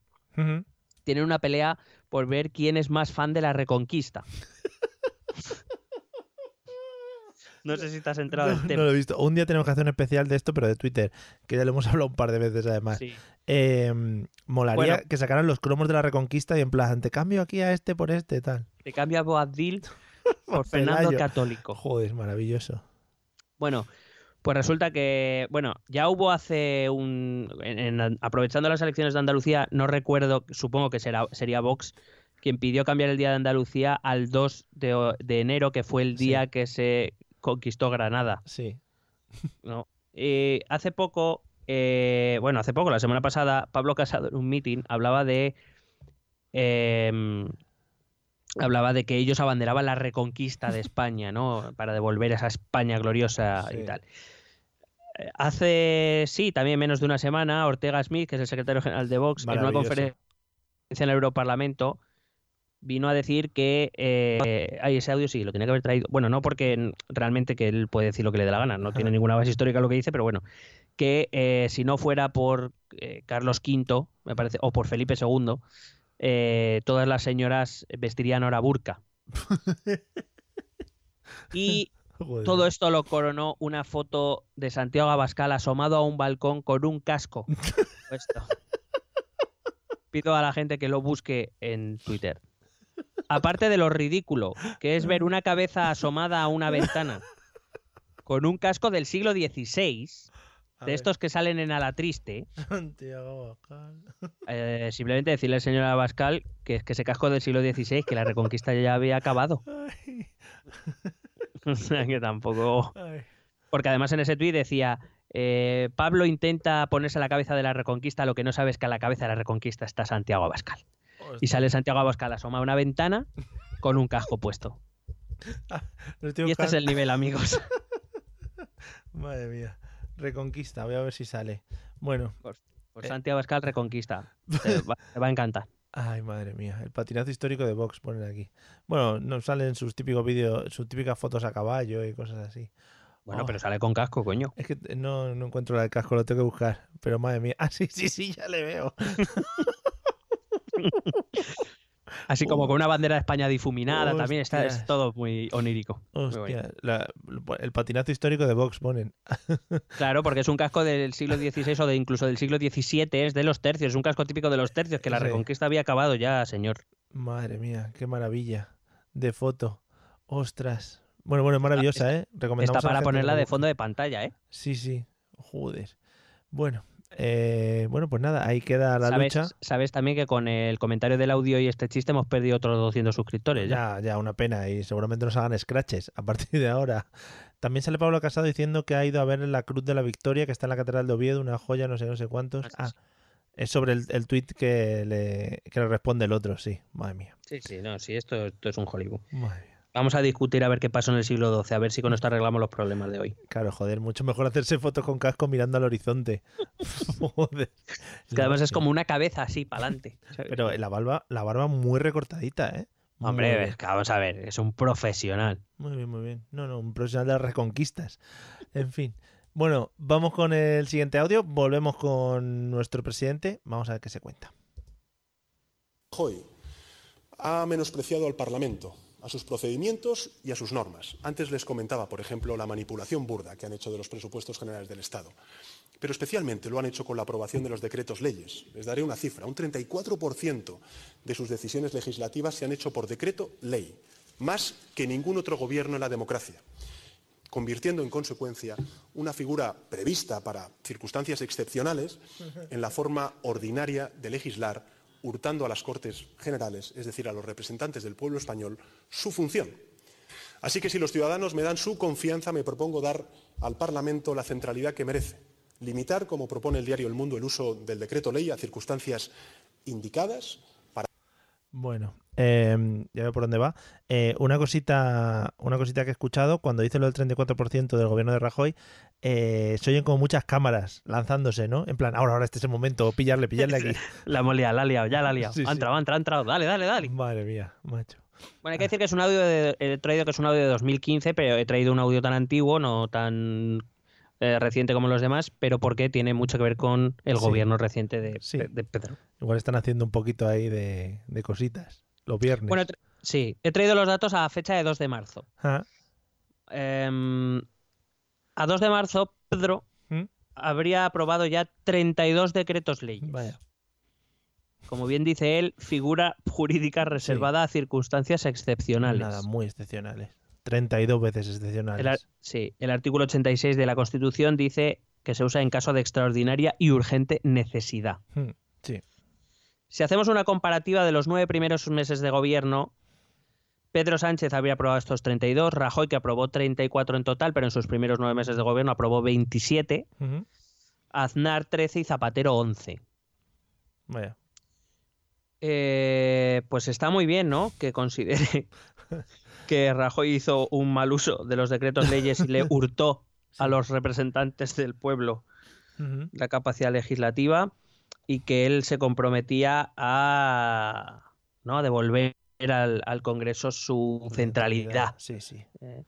[SPEAKER 5] tienen una pelea por ver quién es más fan de la Reconquista. no sé si te has enterado del
[SPEAKER 4] No,
[SPEAKER 5] tema.
[SPEAKER 4] lo he visto. Un día tenemos que hacer un especial de esto, pero de Twitter, que ya lo hemos hablado un par de veces además.
[SPEAKER 5] Sí.
[SPEAKER 4] Eh, molaría
[SPEAKER 5] Bueno.
[SPEAKER 4] que sacaran los cromos de la Reconquista y en plan, te cambio aquí a este por este, tal.
[SPEAKER 5] Te cambia Boabdil por Fernando. Católico.
[SPEAKER 4] Joder, maravilloso.
[SPEAKER 5] Bueno, pues resulta que, bueno, ya hubo hace un. en- en- aprovechando las elecciones de Andalucía, no recuerdo, supongo que será, sería Vox quien pidió cambiar el día de Andalucía al 2 de, enero, que fue el
[SPEAKER 4] Sí.
[SPEAKER 5] día que se conquistó Granada.
[SPEAKER 4] Sí.
[SPEAKER 5] ¿no? Eh, hace poco, eh, bueno, hace poco, la semana pasada, Pablo Casado en un meeting hablaba de. em, hablaba de que ellos abanderaban la reconquista de España, ¿no? Para devolver esa España gloriosa
[SPEAKER 4] Sí.
[SPEAKER 5] y tal. Hace, sí, también menos de una semana, Ortega Smith, que es el secretario general de Vox, en una conferencia en el Europarlamento, vino a decir que eh, ay, ese audio sí, lo tenía que haber traído. Bueno, no porque realmente que él puede decir lo que le dé la gana, no tiene ninguna base histórica lo que dice, pero bueno, que eh, si no fuera por eh, Carlos V, me parece, o por Felipe II, eh, todas las señoras vestirían ahora burka. Y
[SPEAKER 4] Joder.
[SPEAKER 5] todo esto lo coronó una foto de Santiago Abascal asomado a un balcón con un casco. Pido a la gente que lo busque en Twitter. Aparte de lo ridículo, que es ver una cabeza asomada a una ventana con un casco del siglo XVI,
[SPEAKER 4] A
[SPEAKER 5] de
[SPEAKER 4] ver.
[SPEAKER 5] estos que salen en Ala Triste,
[SPEAKER 4] Santiago Abascal.
[SPEAKER 5] eh, simplemente decirle al señor Abascal que es que ese casco del siglo XVI, que la reconquista ya había acabado.
[SPEAKER 4] Ay,
[SPEAKER 5] O sea que tampoco...
[SPEAKER 4] ay.
[SPEAKER 5] Porque además en ese tuit decía, eh, Pablo intenta ponerse a la cabeza de la Reconquista, lo que no sabes que a la cabeza de la Reconquista está Santiago Abascal. Y sale Santiago Abascal asoma a una ventana con un casco puesto. Y este es el nivel, amigos.
[SPEAKER 4] Madre mía. Reconquista, voy a ver si sale. Bueno, Eh.
[SPEAKER 5] Santiago Abascal Reconquista. Te va, te va a encantar.
[SPEAKER 4] ay, madre mía. El patinazo histórico de Vox ponen aquí. Bueno, nos salen sus típicos vídeos, sus típicas fotos a caballo y cosas así.
[SPEAKER 5] Bueno,
[SPEAKER 4] Oh.
[SPEAKER 5] pero sale con casco, coño.
[SPEAKER 4] Es que no, no encuentro la del casco, lo tengo que buscar. Pero madre mía. Ah, sí, sí, sí, ya le veo.
[SPEAKER 5] Así como con una bandera de España difuminada, también está es todo muy onírico.
[SPEAKER 4] Hostia, la- el patinazo histórico de Vox ponen.
[SPEAKER 5] Claro, porque es un casco del siglo XVI o de incluso del siglo XVII, es de los tercios, es un casco típico de los tercios, que la
[SPEAKER 4] Sí.
[SPEAKER 5] Reconquista había acabado ya, señor.
[SPEAKER 4] Madre mía, qué maravilla de foto. Ostras. Bueno, bueno, es maravillosa, ¿eh? Recomendamos
[SPEAKER 5] Está
[SPEAKER 4] a la
[SPEAKER 5] para ponerla de fondo de pantalla, ¿eh?
[SPEAKER 4] Sí, sí. Joder. Bueno, eh, bueno, pues nada, ahí queda la
[SPEAKER 5] ¿Sabes,
[SPEAKER 4] lucha.
[SPEAKER 5] sabes también que con el comentario del audio y este chiste hemos perdido otros 200 suscriptores ya.
[SPEAKER 4] Ya, ya, una pena. Y seguramente nos hagan scratches a partir de ahora. También sale Pablo Casado diciendo que ha ido a ver la Cruz de la Victoria, que está en la Catedral de Oviedo, una joya, no sé, no sé cuántos. Ah, es sobre el, el tuit que le, que le responde el otro, sí. Madre mía.
[SPEAKER 5] Sí, sí, no, sí, esto, esto es un Hollywood.
[SPEAKER 4] Madre mía.
[SPEAKER 5] Vamos a discutir a ver qué pasó en el siglo XII, a ver si con esto arreglamos los problemas de hoy.
[SPEAKER 4] Claro, joder, mucho mejor hacerse fotos con casco mirando al horizonte. joder.
[SPEAKER 5] Es que además es como una cabeza así, para adelante.
[SPEAKER 4] Pero la barba, la barba muy recortadita, ¿eh? Muy
[SPEAKER 5] Hombre,
[SPEAKER 4] bien.
[SPEAKER 5] es que vamos a ver, es un profesional.
[SPEAKER 4] Muy bien, muy bien. No, no, un profesional de las reconquistas. En fin. Bueno, vamos con el siguiente audio. Volvemos con nuestro presidente. Vamos a ver qué se cuenta.
[SPEAKER 13] Rajoy ha menospreciado al Parlamento, a sus procedimientos y a sus normas. Antes les comentaba, por ejemplo, la manipulación burda que han hecho de los presupuestos generales del Estado. Pero especialmente lo han hecho con la aprobación de los decretos leyes. Les daré una cifra. Un 34% de sus decisiones legislativas se han hecho por decreto ley, más que ningún otro gobierno en la democracia convirtiendo en consecuencia una figura prevista para circunstancias excepcionales en la forma ordinaria de legislar, hurtando a las Cortes Generales, es decir, a los representantes del pueblo español, su función. Así que si los ciudadanos me dan su confianza, me propongo dar al Parlamento la centralidad que merece. Limitar, como propone el diario El Mundo, el uso del decreto ley a circunstancias indicadas para
[SPEAKER 4] Bueno, eh, ya veo por dónde va. Eh, una cosita una cosita que he escuchado, cuando dice lo del 34% del gobierno de Rajoy, eh, se oyen como muchas cámaras lanzándose, ¿no? En plan, ahora, ahora este es el momento, pillarle, pillarle aquí.
[SPEAKER 5] La hemos liado, la ha liado, ya la ha liado.
[SPEAKER 4] Sí,
[SPEAKER 5] ha
[SPEAKER 4] sí.
[SPEAKER 5] entrado, ha entrado, ha entrado. Dale, dale, dale.
[SPEAKER 4] Madre mía, macho.
[SPEAKER 5] Bueno, hay que decir que es un audio de, he traído que es un audio de 2015, pero he traído un audio tan antiguo, no tan eh, reciente como los demás, pero porque tiene mucho que ver con el
[SPEAKER 4] Sí.
[SPEAKER 5] gobierno reciente de,
[SPEAKER 4] Sí.
[SPEAKER 5] de- Pedro.
[SPEAKER 4] Igual están haciendo un poquito ahí de, de cositas. Los viernes.
[SPEAKER 5] Bueno, sí, he traído los datos a fecha de 2 de marzo.
[SPEAKER 4] Ah,
[SPEAKER 5] Em, a 2 de marzo, Pedro
[SPEAKER 4] ¿Mm?
[SPEAKER 5] habría aprobado ya 32 decretos leyes.
[SPEAKER 4] vaya.
[SPEAKER 5] Como bien dice él, figura jurídica reservada a circunstancias excepcionales.
[SPEAKER 4] Nada, muy excepcionales. 32 veces excepcionales.
[SPEAKER 5] El sí, el artículo 86 de la Constitución dice que se usa en caso de extraordinaria y urgente necesidad.
[SPEAKER 4] Hmm, Sí.
[SPEAKER 5] Si hacemos una comparativa de los nueve primeros meses de gobierno, Pedro Sánchez había aprobado estos 32, Rajoy, que aprobó 34 en total, pero en sus primeros nueve meses de gobierno aprobó 27,
[SPEAKER 4] Ujú.
[SPEAKER 5] Aznar 13 y Zapatero 11.
[SPEAKER 4] Vaya.
[SPEAKER 5] Eh, pues está muy bien, ¿no? Que considere que Rajoy hizo un mal uso de los decretos leyes y le hurtó a los representantes del pueblo la capacidad legislativa y que él se comprometía a, ¿no? a devolver al, al Congreso su centralidad.
[SPEAKER 4] Sí, sí.
[SPEAKER 5] Eh,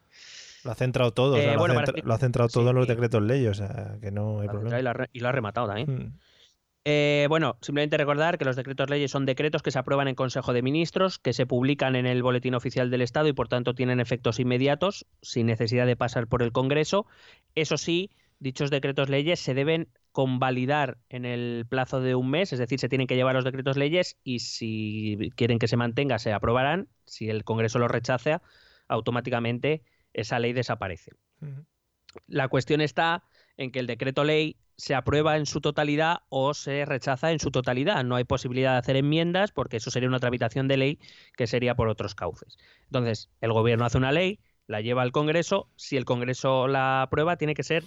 [SPEAKER 4] Lo ha centrado todo. o sea,
[SPEAKER 5] Eh,
[SPEAKER 4] lo,
[SPEAKER 5] bueno,
[SPEAKER 4] ha centra- lo ha centrado todo en los decretos leyes. O sea, que no hay problema.
[SPEAKER 5] y lo ha re- y lo ha rematado también.
[SPEAKER 4] Mm.
[SPEAKER 5] Eh, bueno, simplemente recordar que los decretos leyes son decretos que se aprueban en Consejo de Ministros, que se publican en el Boletín Oficial del Estado y por tanto tienen efectos inmediatos, sin necesidad de pasar por el Congreso. Eso sí, dichos decretos leyes se deben convalidar en el plazo de un mes, es decir, se tienen que llevar los decretos leyes y si quieren que se mantenga, se aprobarán. Si el Congreso los rechaza, automáticamente esa ley desaparece. La cuestión está en que el decreto ley se aprueba en su totalidad o se rechaza en su totalidad. No hay posibilidad de hacer enmiendas porque eso sería una tramitación de ley que sería por otros cauces. Entonces, el gobierno hace una ley, la lleva al Congreso. Si el Congreso la aprueba, tiene que ser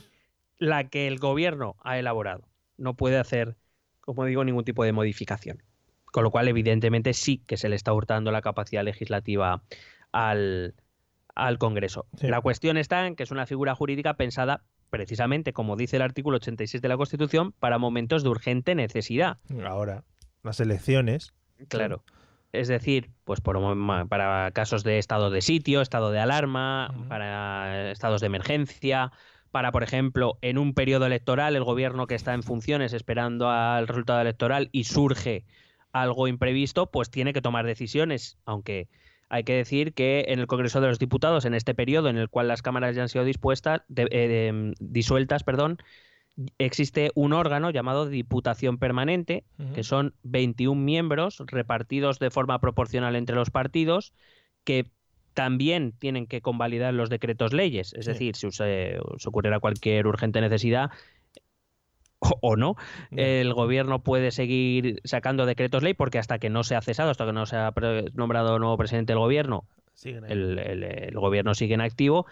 [SPEAKER 5] la que el gobierno ha elaborado. No puede hacer, como digo, ningún tipo de modificación. Con lo cual, evidentemente, sí que se le está hurtando la capacidad legislativa al, al Congreso.
[SPEAKER 4] Sí.
[SPEAKER 5] La cuestión está en que es una figura jurídica pensada precisamente, como dice el artículo 86 de la Constitución, para momentos de urgente necesidad.
[SPEAKER 4] Ahora, las elecciones.
[SPEAKER 5] Claro. Es decir, pues por, para casos de estado de sitio, estado de alarma, para estados de emergencia, para, por ejemplo, en un periodo electoral, el gobierno que está en funciones esperando al resultado electoral y surge algo imprevisto, pues tiene que tomar decisiones, aunque hay que decir que en el Congreso de los Diputados, en este periodo en el cual las cámaras ya han sido dispuestas, de- eh, de- disueltas, perdón, existe un órgano llamado Diputación Permanente, que son 21 miembros repartidos de forma proporcional entre los partidos, que también tienen que convalidar los decretos leyes. Es
[SPEAKER 4] Sí.
[SPEAKER 5] decir, si se, se ocurriera cualquier urgente necesidad, o, no, el gobierno puede seguir sacando decretos ley porque hasta que no se ha cesado, hasta que no se ha nombrado nuevo presidente del gobierno, el, el- el gobierno sigue en activo,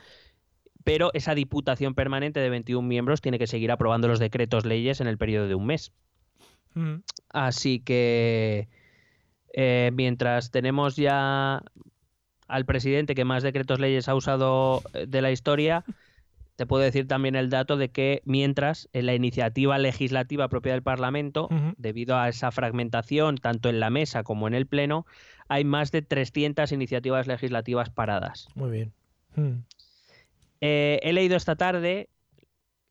[SPEAKER 5] pero esa diputación permanente de 21 miembros tiene que seguir aprobando los decretos leyes en el periodo de un mes.
[SPEAKER 4] Ujú.
[SPEAKER 5] Así que eh, mientras tenemos ya al presidente que más decretos leyes ha usado eh, de la historia, te puedo decir también el dato de que mientras en la iniciativa legislativa propia del Parlamento, debido a esa fragmentación tanto en la mesa como en el Pleno, hay más de 300 iniciativas legislativas paradas.
[SPEAKER 4] Muy bien. Mm.
[SPEAKER 5] Eh, he leído esta tarde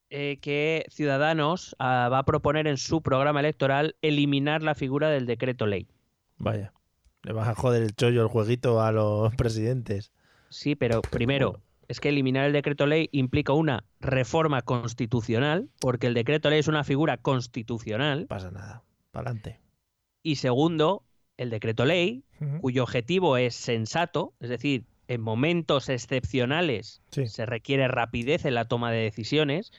[SPEAKER 5] eh, que Ciudadanos ah, va a proponer en su programa electoral eliminar la figura del decreto ley.
[SPEAKER 4] Vaya. Le vas a joder el chollo, el jueguito a los presidentes.
[SPEAKER 5] Sí, pero primero, es que eliminar el decreto ley implica una reforma constitucional, porque el decreto ley es una figura constitucional.
[SPEAKER 4] pasa nada. Para adelante.
[SPEAKER 5] Y segundo, el decreto ley, cuyo objetivo es sensato, es decir, en momentos excepcionales
[SPEAKER 4] Sí.
[SPEAKER 5] se requiere rapidez en la toma de decisiones.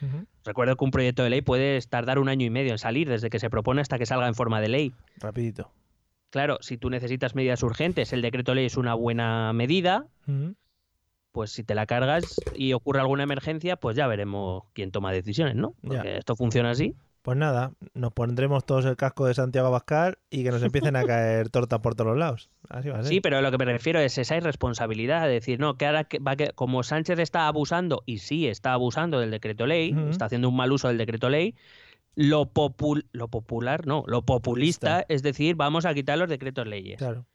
[SPEAKER 5] Recuerdo que un proyecto de ley puede tardar un año y medio en salir, desde que se propone hasta que salga en forma de ley.
[SPEAKER 4] Rapidito.
[SPEAKER 5] Claro, si tú necesitas medidas urgentes, el decreto ley es una buena medida, pues si te la cargas y ocurre alguna emergencia, pues ya veremos quién toma decisiones, ¿no?
[SPEAKER 4] Ya.
[SPEAKER 5] Esto funciona así.
[SPEAKER 4] Pues nada, nos pondremos todos el casco de Santiago Abascal y que nos empiecen a caer tortas por todos los lados. Así va a ser.
[SPEAKER 5] Sí, pero lo que me refiero es esa irresponsabilidad de decir, no, que ahora que va que, como Sánchez está abusando, y sí está abusando del decreto ley, está haciendo un mal uso del decreto ley, lo, popul- lo popular, no, lo populista, es decir, vamos a quitar los decretos leyes.
[SPEAKER 4] Claro.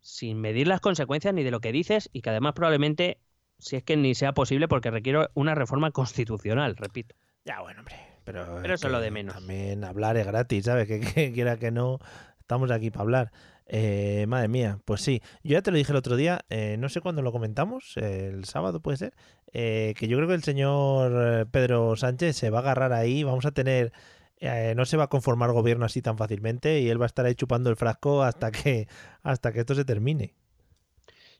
[SPEAKER 5] Sin medir las consecuencias ni de lo que dices y que además probablemente, si es que ni sea posible, porque requiere una reforma constitucional, repito.
[SPEAKER 4] Ya, bueno, hombre. Pero,
[SPEAKER 5] Pero eso es lo de menos.
[SPEAKER 4] También hablar es gratis, ¿sabes? Que, que quiera que no, estamos aquí para hablar. Eh, madre mía, pues sí. Yo ya te lo dije el otro día, eh, no sé cuándo lo comentamos, eh, el sábado puede ser, eh, que yo creo que el señor eh, Pedro Sánchez se va a agarrar ahí, vamos a tener, eh, no se va a conformar gobierno así tan fácilmente y él va a estar ahí chupando el frasco hasta que, hasta que esto se termine.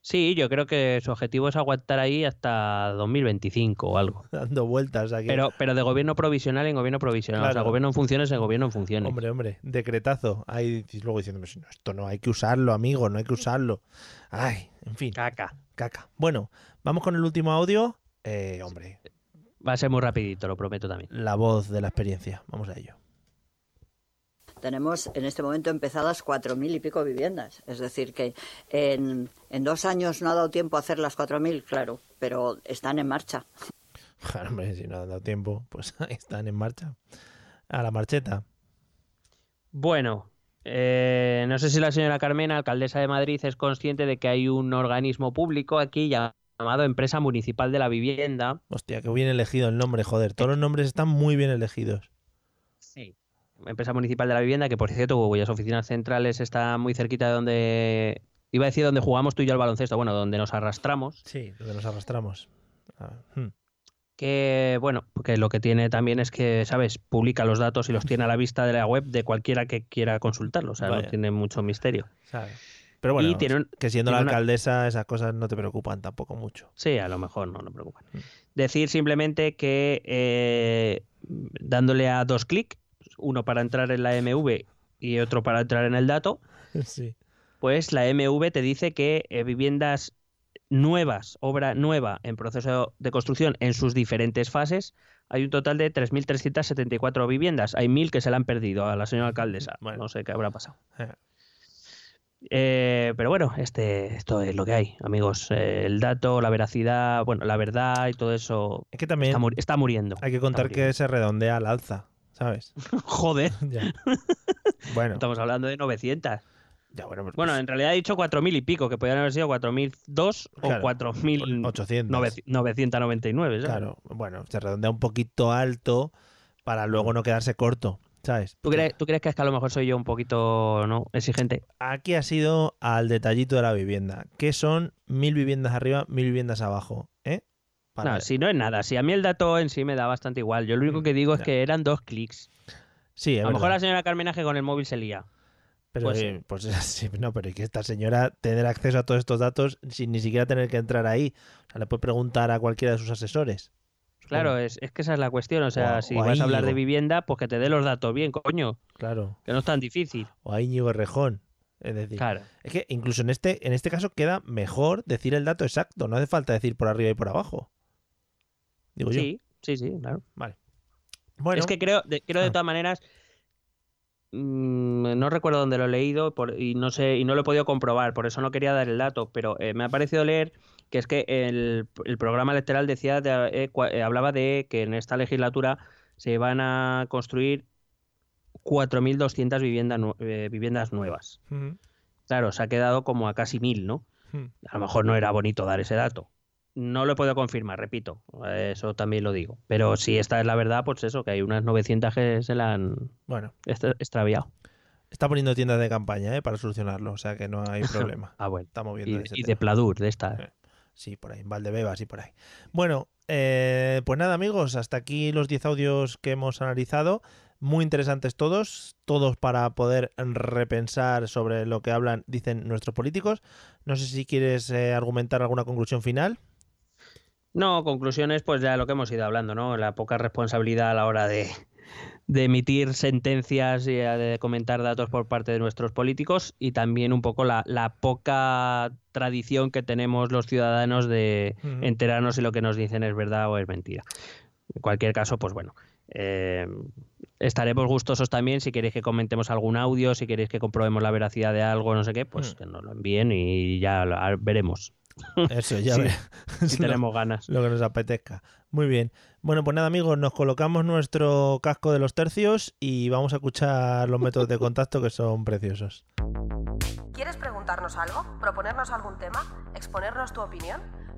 [SPEAKER 5] Sí, yo creo que su objetivo es aguantar ahí hasta 2025 o algo.
[SPEAKER 4] Dando vueltas aquí.
[SPEAKER 5] Pero, pero de gobierno provisional en gobierno provisional. O sea, gobierno en funciones en gobierno en funciones.
[SPEAKER 4] Hombre, hombre, decretazo. Ahí luego diciéndome, "No, esto no hay que usarlo, amigo, no hay que usarlo. Ay, en fin.
[SPEAKER 5] Caca.
[SPEAKER 4] Caca. Bueno, vamos con el último audio. Eh, hombre,
[SPEAKER 5] Va a ser muy rapidito, lo prometo también.
[SPEAKER 4] la voz de la experiencia. Vamos a ello.
[SPEAKER 14] Tenemos en este momento empezadas cuatro mil y pico viviendas. Es decir, que en, en dos años no ha dado tiempo a hacer las cuatro mil, claro, pero están en marcha.
[SPEAKER 4] Claro, hombre, si no han dado tiempo, pues ahí están en marcha. A la marcheta.
[SPEAKER 5] Bueno, eh, no sé si la señora Carmena, alcaldesa de Madrid, es consciente de que hay un organismo público aquí llamado Empresa Municipal de la Vivienda.
[SPEAKER 4] Hostia, que bien elegido el nombre, joder. Todos los nombres están muy bien elegidos.
[SPEAKER 5] Sí. Empresa Municipal de la Vivienda, que por cierto, cuyas oficinas centrales están muy cerquita de donde. Iba a decir donde jugamos tú y yo al baloncesto, bueno, donde nos arrastramos.
[SPEAKER 4] Sí, donde nos arrastramos. Ah, hmm.
[SPEAKER 5] Que, bueno, que lo que tiene también es que, ¿sabes? Publica los datos y los tiene a la vista de la web de cualquiera que quiera consultarlo. O sea,
[SPEAKER 4] Vaya.
[SPEAKER 5] no tiene mucho misterio.
[SPEAKER 4] ¿sabes? Pero bueno,
[SPEAKER 5] Y tiene
[SPEAKER 4] que siendo la
[SPEAKER 5] una-
[SPEAKER 4] alcaldesa esas cosas no te preocupan tampoco mucho.
[SPEAKER 5] Sí, a lo mejor no, no preocupan.
[SPEAKER 4] Mm.
[SPEAKER 5] Decir simplemente que eh, dándole a dos clics, uno para entrar en la MV y otro para entrar en el dato,
[SPEAKER 4] Sí.
[SPEAKER 5] pues la MV te dice que eh, viviendas nuevas, obra nueva en proceso de construcción en sus diferentes fases, hay un total de 3.374 viviendas. Hay 1.000 que se la han perdido a la señora alcaldesa. No sé qué habrá pasado.
[SPEAKER 4] Eh,
[SPEAKER 5] pero bueno, este, esto es lo que hay, amigos. Eh, el dato, la veracidad, bueno, la verdad y todo eso
[SPEAKER 4] Es que también
[SPEAKER 5] está, muri- está muriendo.
[SPEAKER 4] hay que contar que se redondea al alza, ¿sabes?
[SPEAKER 5] Joder.
[SPEAKER 4] Bueno,
[SPEAKER 5] Estamos hablando de 900.
[SPEAKER 4] ya bueno, pues-
[SPEAKER 5] Bueno, en realidad he dicho 4.000 y pico, que podrían haber sido 4.002
[SPEAKER 4] Claro,
[SPEAKER 5] o 4.899.
[SPEAKER 4] 800.
[SPEAKER 5] ¿sabes?
[SPEAKER 4] Claro, bueno, se redondea un poquito alto para luego no quedarse corto, ¿sabes?
[SPEAKER 5] ¿Tú crees, ¿Tú crees que es que a lo mejor soy yo un poquito no exigente?
[SPEAKER 4] Aquí ha sido al detallito de la vivienda, que son mil viviendas arriba, mil viviendas abajo, ¿eh? Para-
[SPEAKER 5] No, si no es nada. Si a mí el dato en sí me da bastante igual. Yo lo único que digo es que eran dos clics.
[SPEAKER 4] Sí, es
[SPEAKER 5] A lo mejor la señora Carmenaje con el móvil se lía.
[SPEAKER 4] Pero,
[SPEAKER 5] Puede
[SPEAKER 4] eh, pues sí, no, pero es que esta señora tener acceso a todos estos datos sin ni siquiera tener que entrar ahí. O sea, le puede preguntar a cualquiera de sus asesores.
[SPEAKER 5] Claro, es, es que esa es la cuestión. O sea,
[SPEAKER 4] O
[SPEAKER 5] si
[SPEAKER 4] o
[SPEAKER 5] vas a hablar de vivienda, pues que te dé los datos bien, coño.
[SPEAKER 4] Claro.
[SPEAKER 5] Que no es tan difícil.
[SPEAKER 4] O a Íñigo Rejón. Es decir,
[SPEAKER 5] Claro.
[SPEAKER 4] es que incluso en este, en este caso queda mejor decir el dato exacto. No hace falta decir por arriba y por abajo. Digo yo.
[SPEAKER 5] Sí, sí, sí, claro.
[SPEAKER 4] Vale. Bueno,
[SPEAKER 5] Es que creo, de, creo de
[SPEAKER 4] Ah.
[SPEAKER 5] todas maneras, mm, no recuerdo dónde lo he leído por- y no sé y no lo he podido comprobar, por eso no quería dar el dato, pero eh, me ha parecido leer que es que el, el programa electoral decía de- eh, eh, hablaba de que en esta legislatura se van a construir 4.200 viviendas, eh, viviendas nuevas. Claro, se ha quedado como a casi mil, ¿no? A lo mejor no era bonito dar ese dato. No lo he podido confirmar, repito. Eso también lo digo. Pero si esta es la verdad, pues eso, que hay unas 900 que se la han
[SPEAKER 4] Bueno,
[SPEAKER 5] extra- extraviado.
[SPEAKER 4] está poniendo tiendas de campaña ¿eh? para solucionarlo. O sea que no hay problema.
[SPEAKER 5] Ah, bueno.
[SPEAKER 4] Estamos
[SPEAKER 5] Y,
[SPEAKER 4] viendo ese
[SPEAKER 5] y de. Pladur, de esta.
[SPEAKER 4] Sí, por ahí, en Valdebebas y por ahí. Bueno, eh, pues nada, amigos, hasta aquí los 10 audios que hemos analizado. Muy interesantes todos, todos para poder repensar sobre lo que hablan, dicen nuestros políticos. No sé si quieres eh, argumentar alguna conclusión final.
[SPEAKER 5] No, conclusiones, pues ya lo que hemos ido hablando, ¿no? La poca responsabilidad a la hora de, de emitir sentencias y eh, de comentar datos por parte de nuestros políticos y también un poco la, la poca tradición que tenemos los ciudadanos de enterarnos si lo que nos dicen es verdad o es mentira. En cualquier caso, pues bueno, Eh, estaremos gustosos también si queréis que comentemos algún audio, si queréis que comprobemos la veracidad de algo, no sé qué, pues
[SPEAKER 4] Mm.
[SPEAKER 5] que nos lo envíen y ya lo- veremos.
[SPEAKER 4] Eso, ya
[SPEAKER 5] Sí,
[SPEAKER 4] ve-
[SPEAKER 5] si tenemos ganas.
[SPEAKER 4] Lo que nos apetezca. Muy bien. Bueno, pues nada, amigos, nos colocamos nuestro casco de los tercios y vamos a escuchar los métodos de contacto que son preciosos.
[SPEAKER 15] ¿Quieres preguntarnos algo? ¿Proponernos algún tema? ¿Exponernos tu opinión?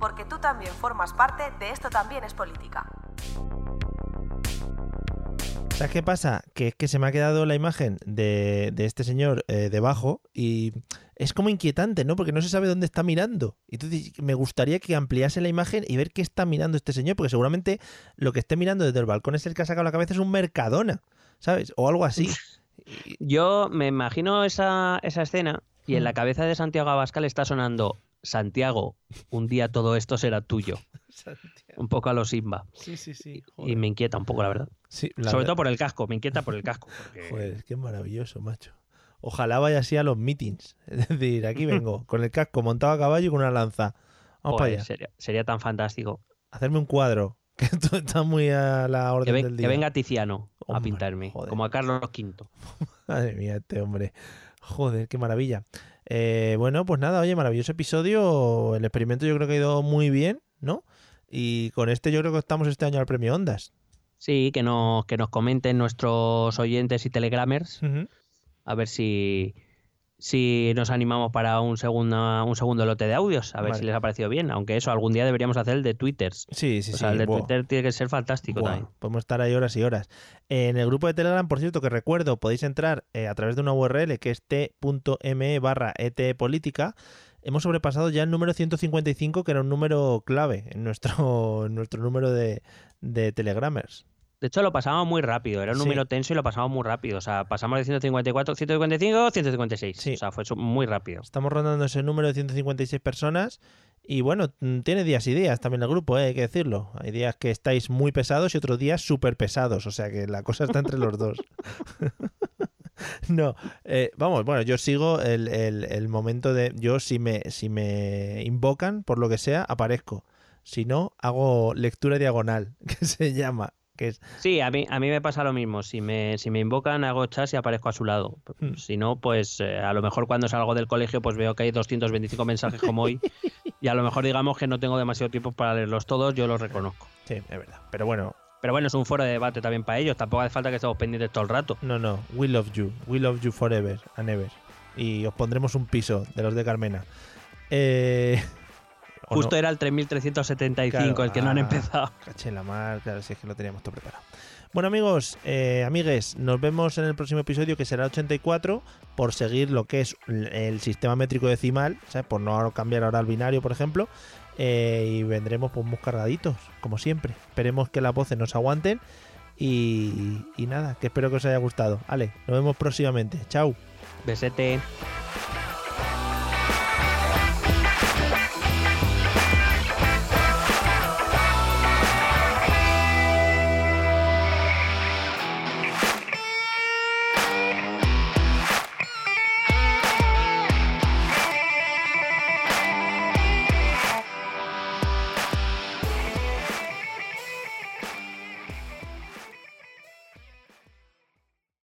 [SPEAKER 15] Porque tú también formas parte de Esto también es política.
[SPEAKER 4] ¿Sabes qué pasa? Que es que se me ha quedado la imagen de, de este señor eh, debajo y es como inquietante, ¿no? Porque no se sabe dónde está mirando. Y Entonces me gustaría que ampliase la imagen y ver qué está mirando este señor, porque seguramente lo que esté mirando desde el balcón es el que ha sacado la cabeza, es un Mercadona, ¿sabes? O algo así.
[SPEAKER 5] Yo me imagino esa, esa escena y
[SPEAKER 4] Mm.
[SPEAKER 5] en la cabeza de Santiago Abascal está sonando Santiago, un día todo esto será tuyo. Un poco a los Simba.
[SPEAKER 4] Sí, sí, sí.
[SPEAKER 5] Y me inquieta un poco, la verdad.
[SPEAKER 4] Sí, la
[SPEAKER 5] Sobre todo por el casco, me inquieta por el casco. porque-
[SPEAKER 4] Joder, qué maravilloso, macho. Ojalá vaya así a los meetings. Es decir, aquí vengo, con el casco montado a caballo y con una lanza. Vamos
[SPEAKER 5] Joder,
[SPEAKER 4] para allá.
[SPEAKER 5] sería, sería tan fantástico.
[SPEAKER 4] Hacerme un cuadro, que esto está muy a la orden
[SPEAKER 5] Que, ven-
[SPEAKER 4] del
[SPEAKER 5] que
[SPEAKER 4] día.
[SPEAKER 5] venga Tiziano a pintarme,
[SPEAKER 4] joder.
[SPEAKER 5] como a Carlos V.
[SPEAKER 4] Madre mía, este hombre. Joder, qué maravilla. Eh, bueno, pues nada, oye, maravilloso episodio. El experimento yo creo que ha ido muy bien, ¿no? Y con este yo creo que estamos este año al premio Ondas.
[SPEAKER 5] Sí, que nos, que nos comenten nuestros oyentes y telegramers. A ver si, si nos animamos para un segundo, un segundo lote de audios. A ver
[SPEAKER 4] Vale.
[SPEAKER 5] si les ha parecido bien. Aunque eso, algún día deberíamos hacer el de Twitters.
[SPEAKER 4] Sí, sí,
[SPEAKER 5] O sea,
[SPEAKER 4] sí,
[SPEAKER 5] el de. Twitter tiene que ser fantástico también.
[SPEAKER 4] podemos estar ahí horas y horas. En el grupo de Telegram, por cierto, que recuerdo, podéis entrar eh, a través de una URL que es t.me barra etpolítica. Hemos sobrepasado ya el número 155, que era un número clave en nuestro, en nuestro número de, de Telegramers.
[SPEAKER 5] De hecho, lo pasamos muy rápido. Era un
[SPEAKER 4] Sí.
[SPEAKER 5] número tenso y lo pasamos muy rápido. O sea, pasamos de 154, 155, 156. O sea, fue muy rápido.
[SPEAKER 4] Estamos rondando ese número de 156 personas. Y bueno, mm, tiene días y días también el grupo, eh, hay que decirlo. Hay días que estáis muy pesados y otros días súper pesados. O sea que la cosa está entre los dos. no, eh, vamos, bueno, yo sigo el, el- el momento de. Yo, si me, si me invocan, por lo que sea, aparezco. Si no, hago lectura diagonal, que se llama. Que es,
[SPEAKER 5] Sí, a mí, a mí me pasa lo mismo. Si me, si me invocan, hago chas y aparezco a su lado.
[SPEAKER 4] Hmm.
[SPEAKER 5] Si no, pues eh, a lo mejor cuando salgo del colegio, pues veo que hay 225 mensajes como hoy. y a lo mejor digamos que no tengo demasiado tiempo para leerlos todos, yo los reconozco.
[SPEAKER 4] sí, es verdad. Pero bueno,
[SPEAKER 5] Pero bueno, es un foro de debate también para ellos. Tampoco hace falta que estemos pendientes todo el rato.
[SPEAKER 4] No, no, we love you, we love you forever and ever. Y os pondremos un piso de los de Carmena. Eh,
[SPEAKER 5] Justo
[SPEAKER 4] no.
[SPEAKER 5] era el 3375
[SPEAKER 4] Claro,
[SPEAKER 5] el que no han
[SPEAKER 4] ah,
[SPEAKER 5] empezado.
[SPEAKER 4] Caché la mar, claro, si es que lo teníamos todo preparado. Bueno, amigos, eh, amigues, nos vemos en el próximo episodio que será 84 por seguir lo que es el sistema métrico decimal, ¿sabes? por no cambiar ahora al binario, por ejemplo. eh, y vendremos pues muy cargaditos, como siempre. Esperemos que las voces nos aguanten. Y, y nada, que espero que os haya gustado. Vale, nos vemos próximamente. Chao.
[SPEAKER 5] Besete.